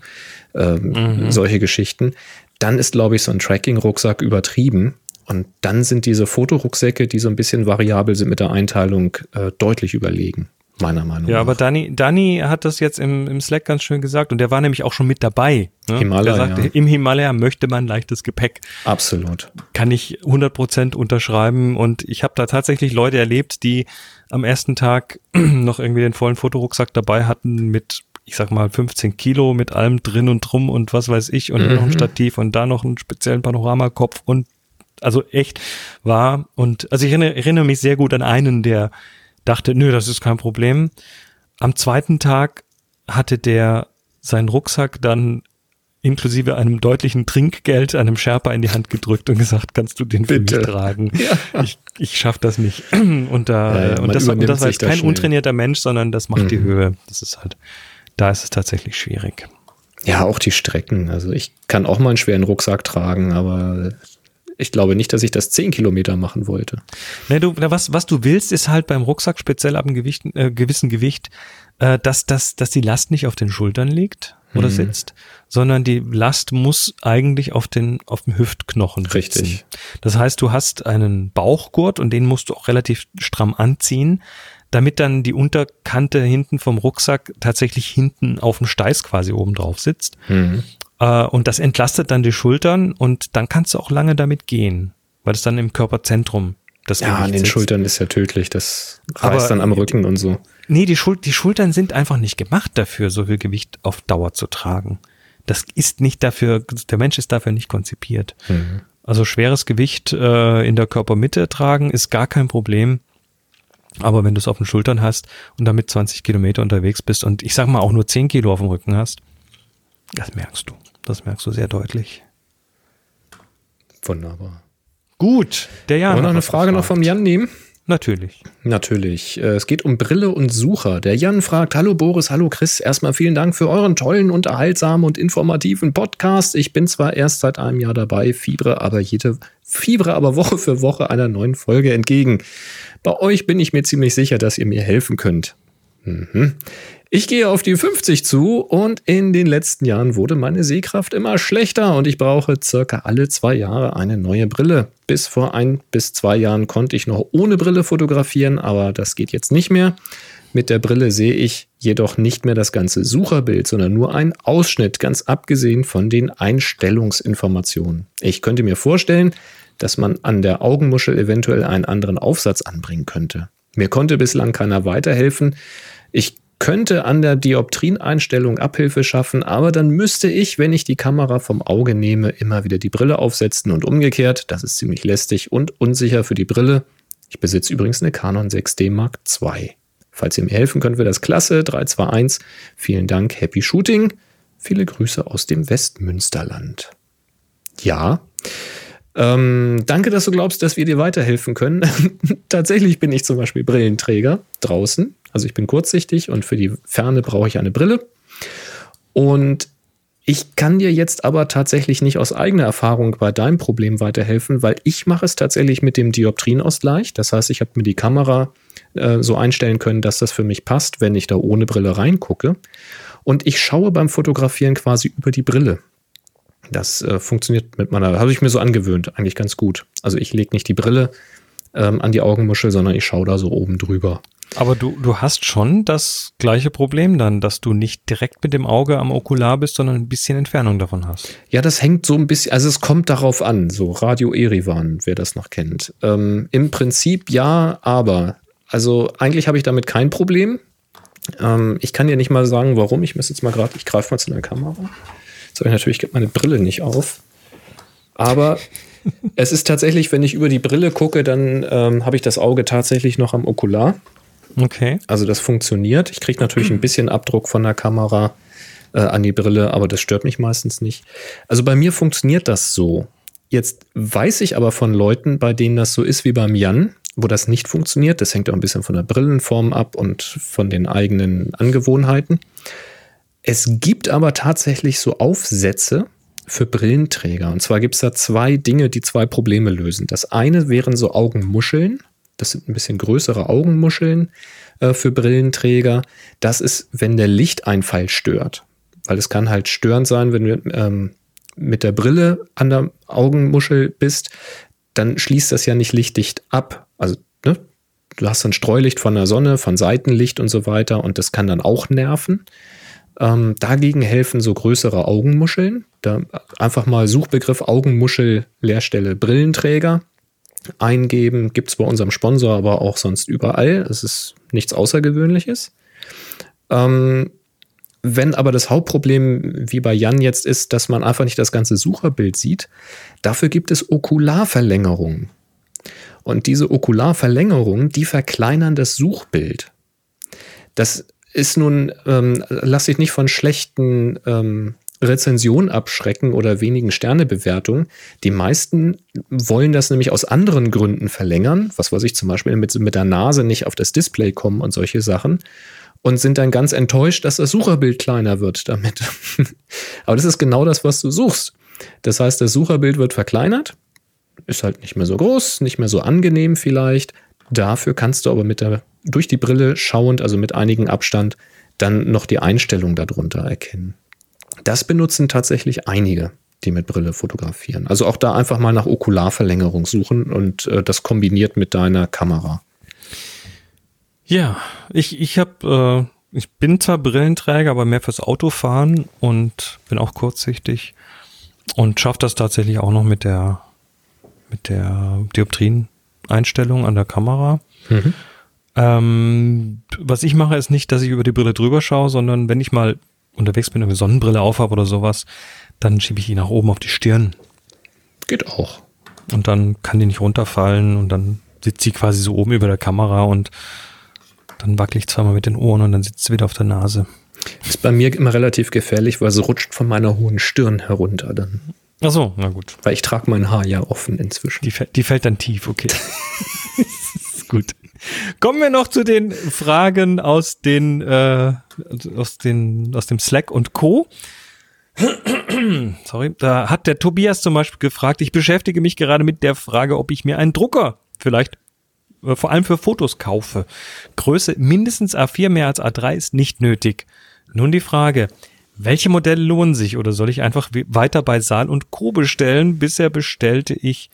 ähm, mhm. solche Geschichten, dann ist, glaube ich, so ein Tracking-Rucksack übertrieben. Und dann sind diese Fotorucksäcke, die so ein bisschen variabel sind mit der Einteilung, äh, deutlich überlegen. Meiner Meinung
Ja,
nach.
aber Dani, Dani hat das jetzt im, im Slack ganz schön gesagt und der war nämlich auch schon mit dabei. Ne?
Himalaya.
Der sagte, im Himalaya möchte man leichtes Gepäck.
Absolut.
Kann ich 100% unterschreiben und ich habe da tatsächlich Leute erlebt, die am ersten Tag noch irgendwie den vollen Fotorucksack dabei hatten mit, ich sag mal, 15 Kilo mit allem drin und drum und was weiß ich und noch ein Stativ und da noch einen speziellen Panoramakopf und also echt war und also ich erinnere, erinnere mich sehr gut an einen, der dachte, nö, das ist kein Problem. Am zweiten Tag hatte der seinen Rucksack dann inklusive einem deutlichen Trinkgeld einem Sherpa in die Hand gedrückt und gesagt, kannst du den für
Bitte.
mich tragen? Ich, ich schaff das nicht. Und, da,
Ja, ja,
und, das, und das war jetzt kein
schnell.
untrainierter Mensch, sondern das macht die
Mhm.
Höhe. Das ist halt, da ist es tatsächlich schwierig.
Ja, auch die Strecken. Also ich kann auch mal einen schweren Rucksack tragen, aber ich glaube nicht, dass ich das 10 Kilometer machen wollte.
Ne, du, na, was, was du willst, ist halt beim Rucksack speziell ab einem Gewicht, äh, gewissen Gewicht, äh, dass, dass, dass die Last nicht auf den Schultern liegt oder
Mhm.
sitzt, sondern die Last muss eigentlich auf den, auf dem Hüftknochen sitzen.
Richtig.
Das heißt, du hast einen Bauchgurt und den musst du auch relativ stramm anziehen, damit dann die Unterkante hinten vom Rucksack tatsächlich hinten auf dem Steiß quasi oben drauf sitzt.
Mhm.
Äh, und das entlastet dann die Schultern und dann kannst du auch lange damit gehen, weil es dann im Körperzentrum das
Ja,
Gewicht
an den
sitzt.
Schultern ist ja tödlich. Das
Aber
reißt dann am Rücken und so.
Nee, die, Schul die Schultern sind einfach nicht gemacht dafür, so viel Gewicht auf Dauer zu tragen. Das ist nicht dafür, der Mensch ist dafür nicht konzipiert.
Mhm.
Also schweres Gewicht äh, in der Körpermitte tragen ist gar kein Problem. Aber wenn du es auf den Schultern hast und damit 20 Kilometer unterwegs bist und ich sag mal auch nur 10 Kilo auf dem Rücken hast, das merkst du. Das merkst du sehr deutlich.
Wunderbar.
Gut, der Jan.
Wollen wir noch eine Frage noch vom Jan nehmen?
Natürlich.
Natürlich. Äh, Es geht um Brille und Sucher. Der Jan fragt, hallo Boris, hallo Chris. Erstmal vielen Dank für euren tollen, unterhaltsamen und informativen Podcast. Ich bin zwar erst seit einem Jahr dabei, fiebere aber jede, fiebere aber Woche für Woche einer neuen Folge entgegen. Bei euch bin ich mir ziemlich sicher, dass ihr mir helfen könnt. Mhm. Ich gehe auf die 50 zu und in den letzten Jahren wurde meine Sehkraft immer schlechter und ich brauche circa alle zwei Jahre eine neue Brille. Bis vor ein bis zwei Jahren konnte ich noch ohne Brille fotografieren, aber das geht jetzt nicht mehr. Mit der Brille sehe ich jedoch nicht mehr das ganze Sucherbild, sondern nur einen Ausschnitt, ganz abgesehen von den Einstellungsinformationen. Ich könnte mir vorstellen, dass man an der Augenmuschel eventuell einen anderen Aufsatz anbringen könnte. Mir konnte bislang keiner weiterhelfen. Ich könnte an der Dioptrieneinstellung Abhilfe schaffen, aber dann müsste ich, wenn ich die Kamera vom Auge nehme, immer wieder die Brille aufsetzen und umgekehrt. Das ist ziemlich lästig und unsicher für die Brille. Ich besitze übrigens eine Canon 6D Mark II. Falls ihr mir helfen könnt, wäre das klasse. 321. Vielen Dank. Happy Shooting. Viele Grüße aus dem Westmünsterland. Ja. Ähm, danke, dass du glaubst, dass wir dir weiterhelfen können. Tatsächlich bin ich zum Beispiel Brillenträger draußen. Also ich bin kurzsichtig und für die Ferne brauche ich eine Brille. Und ich kann dir jetzt aber tatsächlich nicht aus eigener Erfahrung bei deinem Problem weiterhelfen, weil ich mache es tatsächlich mit dem Dioptrienausgleich. Das heißt, ich habe mir die Kamera äh, so einstellen können, dass das für mich passt, wenn ich da ohne Brille reingucke. Und ich schaue beim Fotografieren quasi über die Brille. Das äh, funktioniert mit meiner, habe ich mir so angewöhnt, eigentlich ganz gut. Also ich lege nicht die Brille ähm, an die Augenmuschel, sondern ich schaue da so oben drüber.
Aber du, du hast schon das gleiche Problem dann, dass du nicht direkt mit dem Auge am Okular bist, sondern ein bisschen Entfernung davon hast.
Ja, das hängt so ein bisschen, also es kommt darauf an, so Radio Erivan, wer das noch kennt. Ähm, Im Prinzip ja, aber, also eigentlich habe ich damit kein Problem. Ähm, ich kann dir nicht mal sagen, warum. Ich muss jetzt mal gerade, ich greife mal zu einer Kamera. Jetzt habe ich natürlich meine Brille nicht auf. Aber es ist tatsächlich, wenn ich über die Brille gucke, dann ähm, habe ich das Auge tatsächlich noch am Okular.
Okay.
Also das funktioniert. Ich kriege natürlich ein bisschen Abdruck von der Kamera äh, an die Brille, aber das stört mich meistens nicht. Also bei mir funktioniert das so. Jetzt weiß ich aber von Leuten, bei denen das so ist wie beim Jan, wo das nicht funktioniert. Das hängt auch ein bisschen von der Brillenform ab und von den eigenen Angewohnheiten. Es gibt aber tatsächlich so Aufsätze für Brillenträger. Und zwar gibt es da zwei Dinge, die zwei Probleme lösen. Das eine wären so Augenmuscheln. Das sind ein bisschen größere Augenmuscheln äh, für Brillenträger. Das ist, wenn der Lichteinfall stört. Weil es kann halt störend sein, wenn du ähm, mit der Brille an der Augenmuschel bist, dann schließt das ja nicht lichtdicht ab. Also ne, du hast dann Streulicht von der Sonne, von Seitenlicht und so weiter und das kann dann auch nerven. Ähm, dagegen helfen so größere Augenmuscheln. Da einfach mal Suchbegriff Augenmuschel, Leerstelle Brillenträger eingeben. Gibt es bei unserem Sponsor aber auch sonst überall. Es ist nichts Außergewöhnliches. Ähm, wenn aber das Hauptproblem wie bei Jan jetzt ist, dass man einfach nicht das ganze Sucherbild sieht, dafür gibt es Okularverlängerungen. Und diese Okularverlängerungen, die verkleinern das Suchbild. Das ist nun, ähm, lass dich nicht von schlechten ähm, Rezensionen abschrecken oder wenigen Sternebewertungen. Die meisten wollen das nämlich aus anderen Gründen verlängern, was weiß ich zum Beispiel mit, mit der Nase nicht auf das Display kommen und solche Sachen und sind dann ganz enttäuscht, dass das Sucherbild kleiner wird damit. Aber das ist genau das, was du suchst. Das heißt, das Sucherbild wird verkleinert, ist halt nicht mehr so groß, nicht mehr so angenehm vielleicht. Dafür kannst du aber mit der, durch die Brille schauend, also mit einigem Abstand, dann noch die Einstellung darunter erkennen. Das benutzen tatsächlich einige, die mit Brille fotografieren. Also auch da einfach mal nach Okularverlängerung suchen und äh, das kombiniert mit deiner Kamera.
Ja, ich, ich habe, äh, ich bin zwar Brillenträger, aber mehr fürs Autofahren und bin auch kurzsichtig und schaffe das tatsächlich auch noch mit der, mit der Dioptrien-Einstellung an der Kamera. Mhm. Ähm, was ich mache, ist nicht, dass ich über die Brille drüber schaue, sondern wenn ich mal unterwegs bin, eine Sonnenbrille aufhabe oder sowas, dann schiebe ich die nach oben auf die Stirn.
Geht auch.
Und dann kann die nicht runterfallen und dann sitzt sie quasi so oben über der Kamera und dann wackel ich zweimal mit den Ohren und dann sitzt sie wieder auf der Nase.
Ist bei mir immer relativ gefährlich, weil sie rutscht von meiner hohen Stirn herunter dann.
Ach so, na gut.
Weil ich trage mein Haar ja offen inzwischen.
Die, die fällt dann tief, okay. gut. Kommen wir noch zu den Fragen aus den, äh, aus den, aus dem Slack und Co. Sorry, da hat der Tobias zum Beispiel gefragt, ich beschäftige mich gerade mit der Frage, ob ich mir einen Drucker vielleicht äh, vor allem für Fotos kaufe. Größe mindestens A4 mehr als A3 ist nicht nötig. Nun die Frage, welche Modelle lohnen sich oder soll ich einfach weiter bei Saal und Co bestellen? Bisher bestellte ich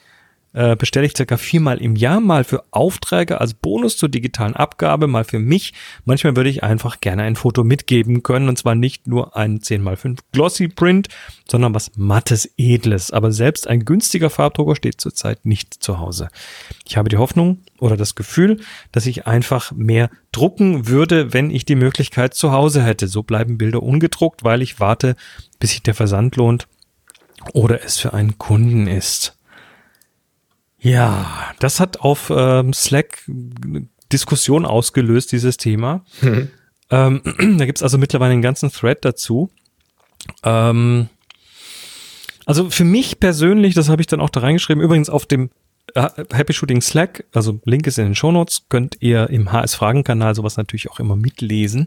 äh, bestelle ich circa viermal im Jahr, mal für Aufträge als Bonus zur digitalen Abgabe, mal für mich. Manchmal würde ich einfach gerne ein Foto mitgeben können und zwar nicht nur ein 10x5 Glossy Print, sondern was mattes, edles. Aber selbst ein günstiger Farbdrucker steht zurzeit nicht zu Hause. Ich habe die Hoffnung oder das Gefühl, dass ich einfach mehr drucken würde, wenn ich die Möglichkeit zu Hause hätte. So bleiben Bilder ungedruckt, weil ich warte, bis sich der Versand lohnt oder es für einen Kunden ist. Ja, das hat auf ähm, Slack Diskussion ausgelöst, dieses Thema. Mhm. Ähm, da gibt's also mittlerweile einen ganzen Thread dazu. Ähm, also für mich persönlich, das habe ich dann auch da reingeschrieben, übrigens auf dem äh, Happy Shooting Slack, also Link ist in den Shownotes, könnt ihr im HS-Fragen-Kanal sowas natürlich auch immer mitlesen.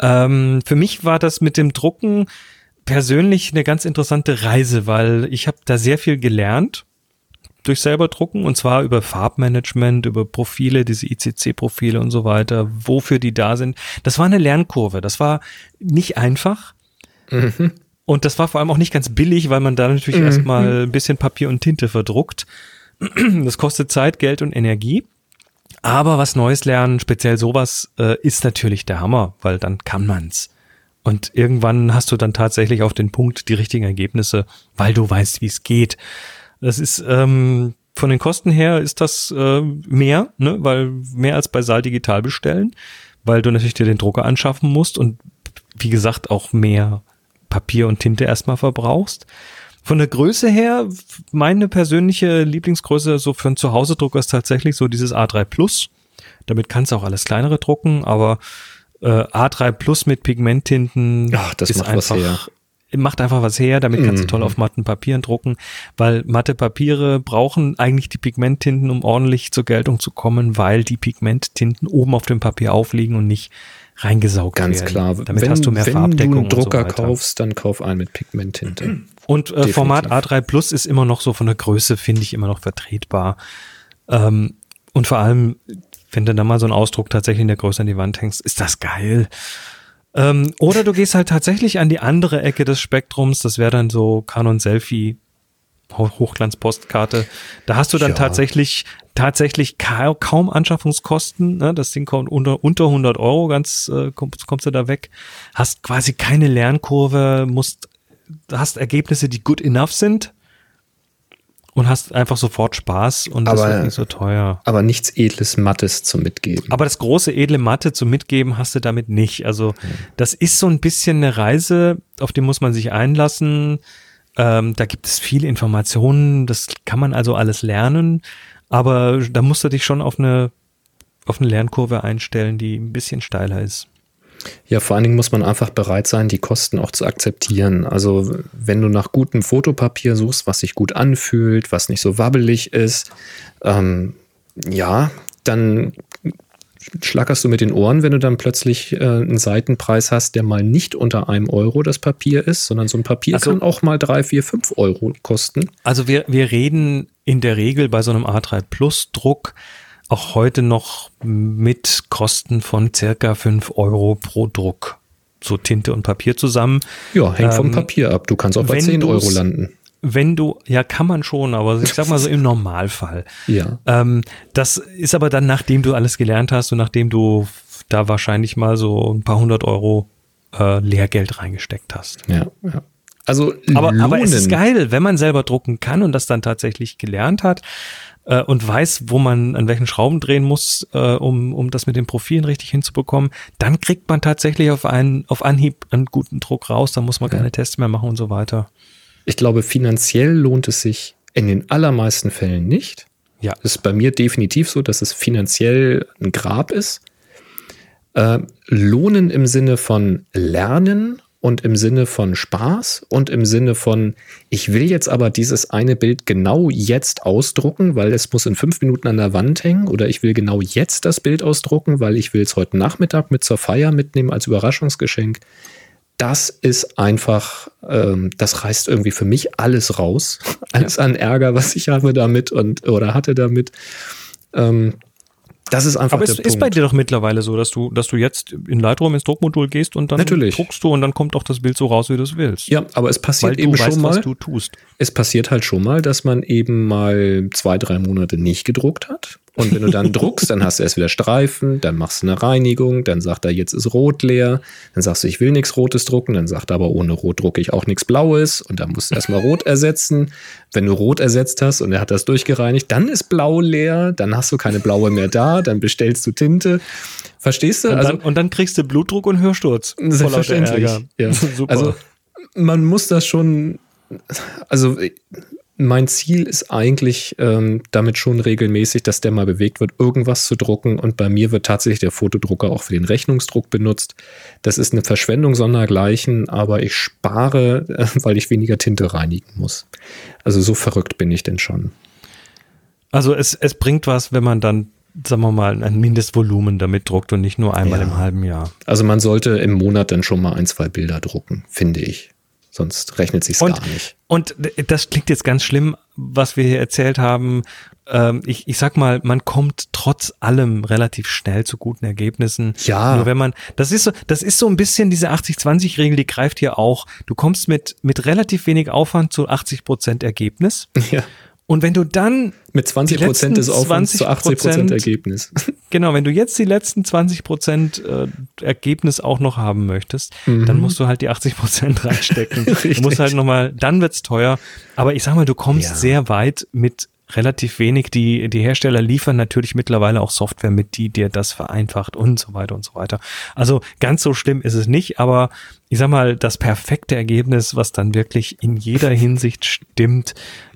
Ähm, für mich war das mit dem Drucken persönlich eine ganz interessante Reise, weil ich habe da sehr viel gelernt durch selber drucken und zwar über Farbmanagement, über Profile, diese ICC-Profile und so weiter, wofür die da sind. Das war eine Lernkurve. Das war nicht einfach. Mhm. Und das war vor allem auch nicht ganz billig, weil man da natürlich mhm. erstmal ein bisschen Papier und Tinte verdruckt. Das kostet Zeit, Geld und Energie. Aber was Neues lernen, speziell sowas, äh, ist natürlich der Hammer, weil dann kann man's. Und irgendwann hast du dann tatsächlich auf den Punkt die richtigen Ergebnisse, weil du weißt, wie es geht. Das ist ähm, von den Kosten her ist das äh, mehr, ne? weil mehr als bei Saal digital bestellen, weil du natürlich dir den Drucker anschaffen musst und wie gesagt auch mehr Papier und Tinte erstmal verbrauchst. Von der Größe her, meine persönliche Lieblingsgröße so für einen Zuhause-Drucker ist tatsächlich so dieses A3 Plus. Damit kannst du auch alles kleinere drucken, aber äh, A3 Plus mit Pigmenttinten
Ach, das ist einfach
macht einfach was her, damit kannst du toll mhm. auf matten Papieren drucken, weil matte Papiere brauchen eigentlich die Pigmenttinten, um ordentlich zur Geltung zu kommen, weil die Pigmenttinten oben auf dem Papier aufliegen und nicht reingesaugt
Ganz
werden.
klar.
Damit
wenn,
hast du mehr
wenn
Farbdeckung.
Wenn du einen Drucker
so
kaufst, dann kauf einen mit Pigmenttinte.
Und äh, Format A3 Plus ist immer noch so von der Größe, finde ich, immer noch vertretbar. Ähm, und vor allem, wenn du da mal so einen Ausdruck tatsächlich in der Größe an die Wand hängst, ist das geil. Ähm, oder du gehst halt tatsächlich an die andere Ecke des Spektrums, das wäre dann so Canon Selfie Ho- Hochglanzpostkarte. Da hast du dann
Ja.
tatsächlich tatsächlich ka kaum Anschaffungskosten. Ne? Das Ding kommt unter, unter 100 Euro, ganz äh, kommst, kommst du da weg. Hast quasi keine Lernkurve, musst, hast Ergebnisse, die good enough sind und hast einfach sofort Spaß und das
Aber-
wird nicht so teuer.
Aber nichts Edles, Mattes zum Mitgeben.
Aber das große edle Mathe zum Mitgeben hast du damit nicht. Also das ist so ein bisschen eine Reise, auf die muss man sich einlassen. Ähm, da gibt es viele Informationen, das kann man also alles lernen, aber da musst du dich schon auf eine, auf eine Lernkurve einstellen, die ein bisschen steiler ist.
Ja, vor allen Dingen muss man einfach bereit sein, die Kosten auch zu akzeptieren. Also wenn du nach gutem Fotopapier suchst, was sich gut anfühlt, was nicht so wabbelig ist, ähm, ja, dann schlackerst du mit den Ohren, wenn du dann plötzlich äh, einen Seitenpreis hast, der mal nicht unter einem Euro das Papier ist, sondern so ein Papier
Also-
kann auch mal drei, vier, fünf Euro kosten.
Also wir, wir reden in der Regel bei so einem A3 Plus Druck auch heute noch mit Kosten von circa 5 Euro pro Druck. So Tinte und Papier zusammen.
Ja, hängt vom
Ähm,
Papier ab. Du kannst auch bei
wenn
10 Euro landen.
Wenn du, ja, kann man schon, aber ich sag mal so im Normalfall.
Ja.
Ähm, das ist aber dann, nachdem du alles gelernt hast und nachdem du da wahrscheinlich mal so ein paar hundert Euro äh, Lehrgeld reingesteckt hast.
Ja, ja. Also
Aber, aber es ist geil, wenn man selber drucken kann und das dann tatsächlich gelernt hat äh, und weiß, wo man an welchen Schrauben drehen muss, äh, um, um das mit den Profilen richtig hinzubekommen, dann kriegt man tatsächlich auf einen, auf Anhieb einen guten Druck raus, da muss man keine Tests mehr machen und so weiter.
Ich glaube, finanziell lohnt es sich in den allermeisten Fällen nicht.
Ja.
Das ist bei mir definitiv so, dass es finanziell ein Grab ist. Äh, lohnen im Sinne von Lernen und im Sinne von Spaß und im Sinne von, ich will jetzt aber dieses eine Bild genau jetzt ausdrucken, weil es muss in fünf Minuten an der Wand hängen oder ich will genau jetzt das Bild ausdrucken, weil ich will es heute Nachmittag mit zur Feier mitnehmen als Überraschungsgeschenk das ist einfach, ähm, das reißt irgendwie für mich alles raus. Alles an Ärger, was ich habe damit und oder hatte damit. Ähm, das ist einfach
Aber es
der
ist bei
Punkt.
dir doch mittlerweile so, dass du, dass du jetzt in Lightroom ins Druckmodul gehst und dann
Natürlich.
druckst du und dann kommt auch das Bild so raus, wie du es willst.
ja, aber es passiert eben
weißt,
schon mal.
was du tust.
Es passiert halt schon mal, dass man eben mal zwei, drei Monate nicht gedruckt hat. Und wenn du dann druckst, dann hast du erst wieder Streifen, dann machst du eine Reinigung, dann sagt er, jetzt ist Rot leer. Dann sagst du, ich will nichts Rotes drucken, dann sagt er aber, ohne Rot drucke ich auch nichts Blaues. Und dann musst du erstmal Rot ersetzen. Wenn du Rot ersetzt hast und er hat das durchgereinigt, dann ist Blau leer, dann hast du keine Blaue mehr da, dann bestellst du Tinte. Verstehst du?
Und,
also,
dann, und dann kriegst du Blutdruck und Hörsturz.
Selbstverständlich. Ja.
Super.
Also man muss das schon, also mein Ziel ist eigentlich ähm, damit schon regelmäßig, dass der mal bewegt wird, irgendwas zu drucken. Und bei mir wird tatsächlich der Fotodrucker auch für den Rechnungsdruck benutzt. Das ist eine Verschwendung sondergleichen, aber ich spare, äh, weil ich weniger Tinte reinigen muss. Also so verrückt bin ich denn schon.
Also es, es bringt was, wenn man dann, sagen wir mal, ein Mindestvolumen damit druckt und nicht nur einmal
Ja.
im halben Jahr.
Also man sollte im Monat dann schon mal ein, zwei Bilder drucken, finde ich. Sonst rechnet sich's
Und,
gar nicht.
und das klingt jetzt ganz schlimm, was wir hier erzählt haben. Ähm, ich, ich sag mal, man kommt trotz allem relativ schnell zu guten Ergebnissen.
Ja.
Nur wenn man, das ist so, das ist so ein bisschen diese 80-20-Regel, die greift hier auch. Du kommst mit, mit relativ wenig Aufwand zu 80 Prozent Ergebnis.
Ja.
Und wenn du dann
Mit 20
Die
Prozent des Aufwands zu 80 Prozent
20%
Ergebnis.
Genau, wenn du jetzt die letzten 20 Prozent äh, Ergebnis auch noch haben möchtest, dann musst du halt die 80 Prozent reinstecken. du
Mhm.
Musst halt nochmal, dann wird's teuer. Aber ich sag mal, du kommst
Ja.
sehr weit mit relativ wenig. Die, die Hersteller liefern natürlich mittlerweile auch Software mit, die dir das vereinfacht und so weiter und so weiter. Also ganz so schlimm ist es nicht, aber ich sag mal, das perfekte Ergebnis, was dann wirklich in jeder Hinsicht stimmt,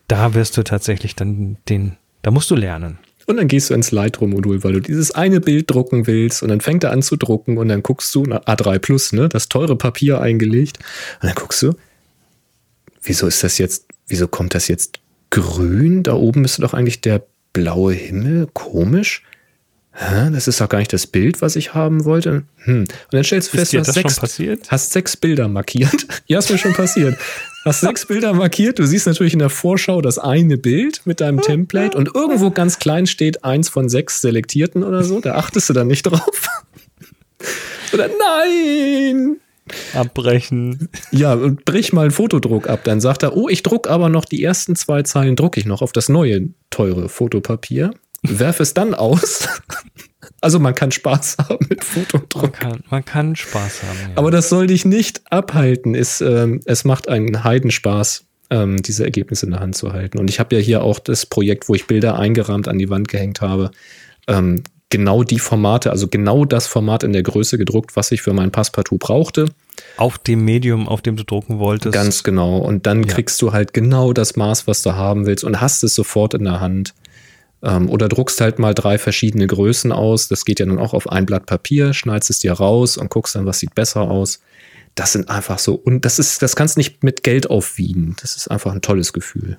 da wirst du tatsächlich dann den, da musst du lernen.
Und dann gehst du ins Lightroom-Modul, weil du dieses eine Bild drucken willst und dann fängt er an zu drucken und dann guckst du, na, A3 Plus, ne, das teure Papier eingelegt und dann guckst du, wieso ist das jetzt, wieso kommt das jetzt grün? Da oben müsste doch eigentlich der blaue Himmel, komisch. Hä, das ist doch gar nicht das Bild, was ich haben wollte. Hm. Und dann stellst du
Ist
fest, du hast sechs,
passiert?
hast sechs Bilder markiert. ja, ist mir schon passiert. Hast sechs Bilder markiert. Du siehst natürlich in der Vorschau das eine Bild mit deinem Template und irgendwo ganz klein steht eins von sechs Selektierten oder so. Da achtest du dann nicht drauf. oder nein!
abbrechen.
Ja, und brich mal einen Fotodruck ab. Dann sagt er, oh, ich druck aber noch die ersten zwei Zeilen, drucke ich noch auf das neue, teure Fotopapier. Werf es dann aus. Also man kann Spaß haben mit
Man
Fotodruck.
kann, man kann Spaß haben. Ja.
Aber das soll dich nicht abhalten. Es, ähm, es macht einen Heidenspaß, ähm, diese Ergebnisse in der Hand zu halten. Und ich habe ja hier auch das Projekt, wo ich Bilder eingerahmt an die Wand gehängt habe. Ähm, genau die Formate, also genau das Format in der Größe gedruckt, was ich für mein Passepartout brauchte.
auf dem Medium, auf dem du drucken wolltest.
Ganz genau. Und dann
Ja.
kriegst du halt genau das Maß, was du haben willst und hast es sofort in der Hand. Ähm, oder druckst halt mal drei verschiedene Größen aus. Das geht ja dann auch auf ein Blatt Papier, schneidest es dir raus und guckst dann, was sieht besser aus. Das sind einfach so, und das ist, das kannst nicht mit Geld aufwiegen. Das ist einfach ein tolles Gefühl.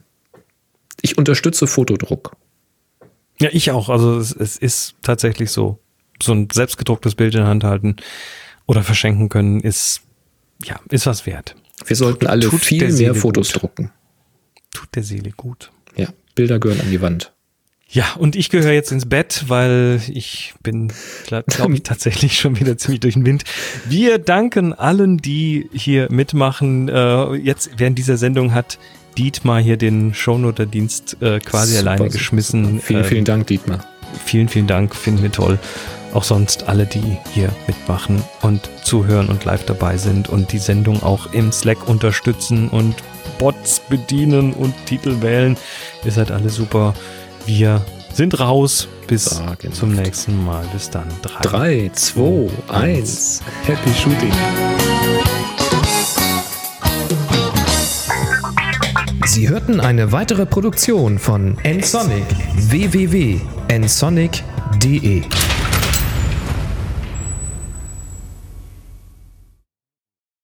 Ich unterstütze Fotodruck.
Ja, ich auch. Also es, es ist tatsächlich so. So ein selbstgedrucktes Bild in der Hand halten oder verschenken können, ist, ja, ist was wert.
Wir sollten alle
tut
viel mehr Fotos
gut.
drucken.
Tut der Seele gut.
Ja, Bilder gehören an die Wand.
Ja, und ich gehöre jetzt ins Bett, weil ich bin, glaube glaub ich, tatsächlich schon wieder ziemlich durch den Wind. Wir danken allen, die hier mitmachen. Äh, jetzt während dieser Sendung hat Dietmar hier den Shownoter-Dienst äh, quasi
Super,
alleine
super,
geschmissen.
super. Vielen,
Äh,
vielen Dank, Dietmar.
Vielen, vielen Dank, finden wir toll. Auch sonst alle, die hier mitmachen und zuhören und live dabei sind und die Sendung auch im Slack unterstützen und Bots bedienen und Titel wählen. Ihr seid alle super. Wir sind raus. Bis
Sagenhaft.
zum nächsten Mal. Bis dann. Drei.
Drei, zwei, eins. Happy Shooting. Sie hörten eine weitere Produktion von nsonic www.nsonic.de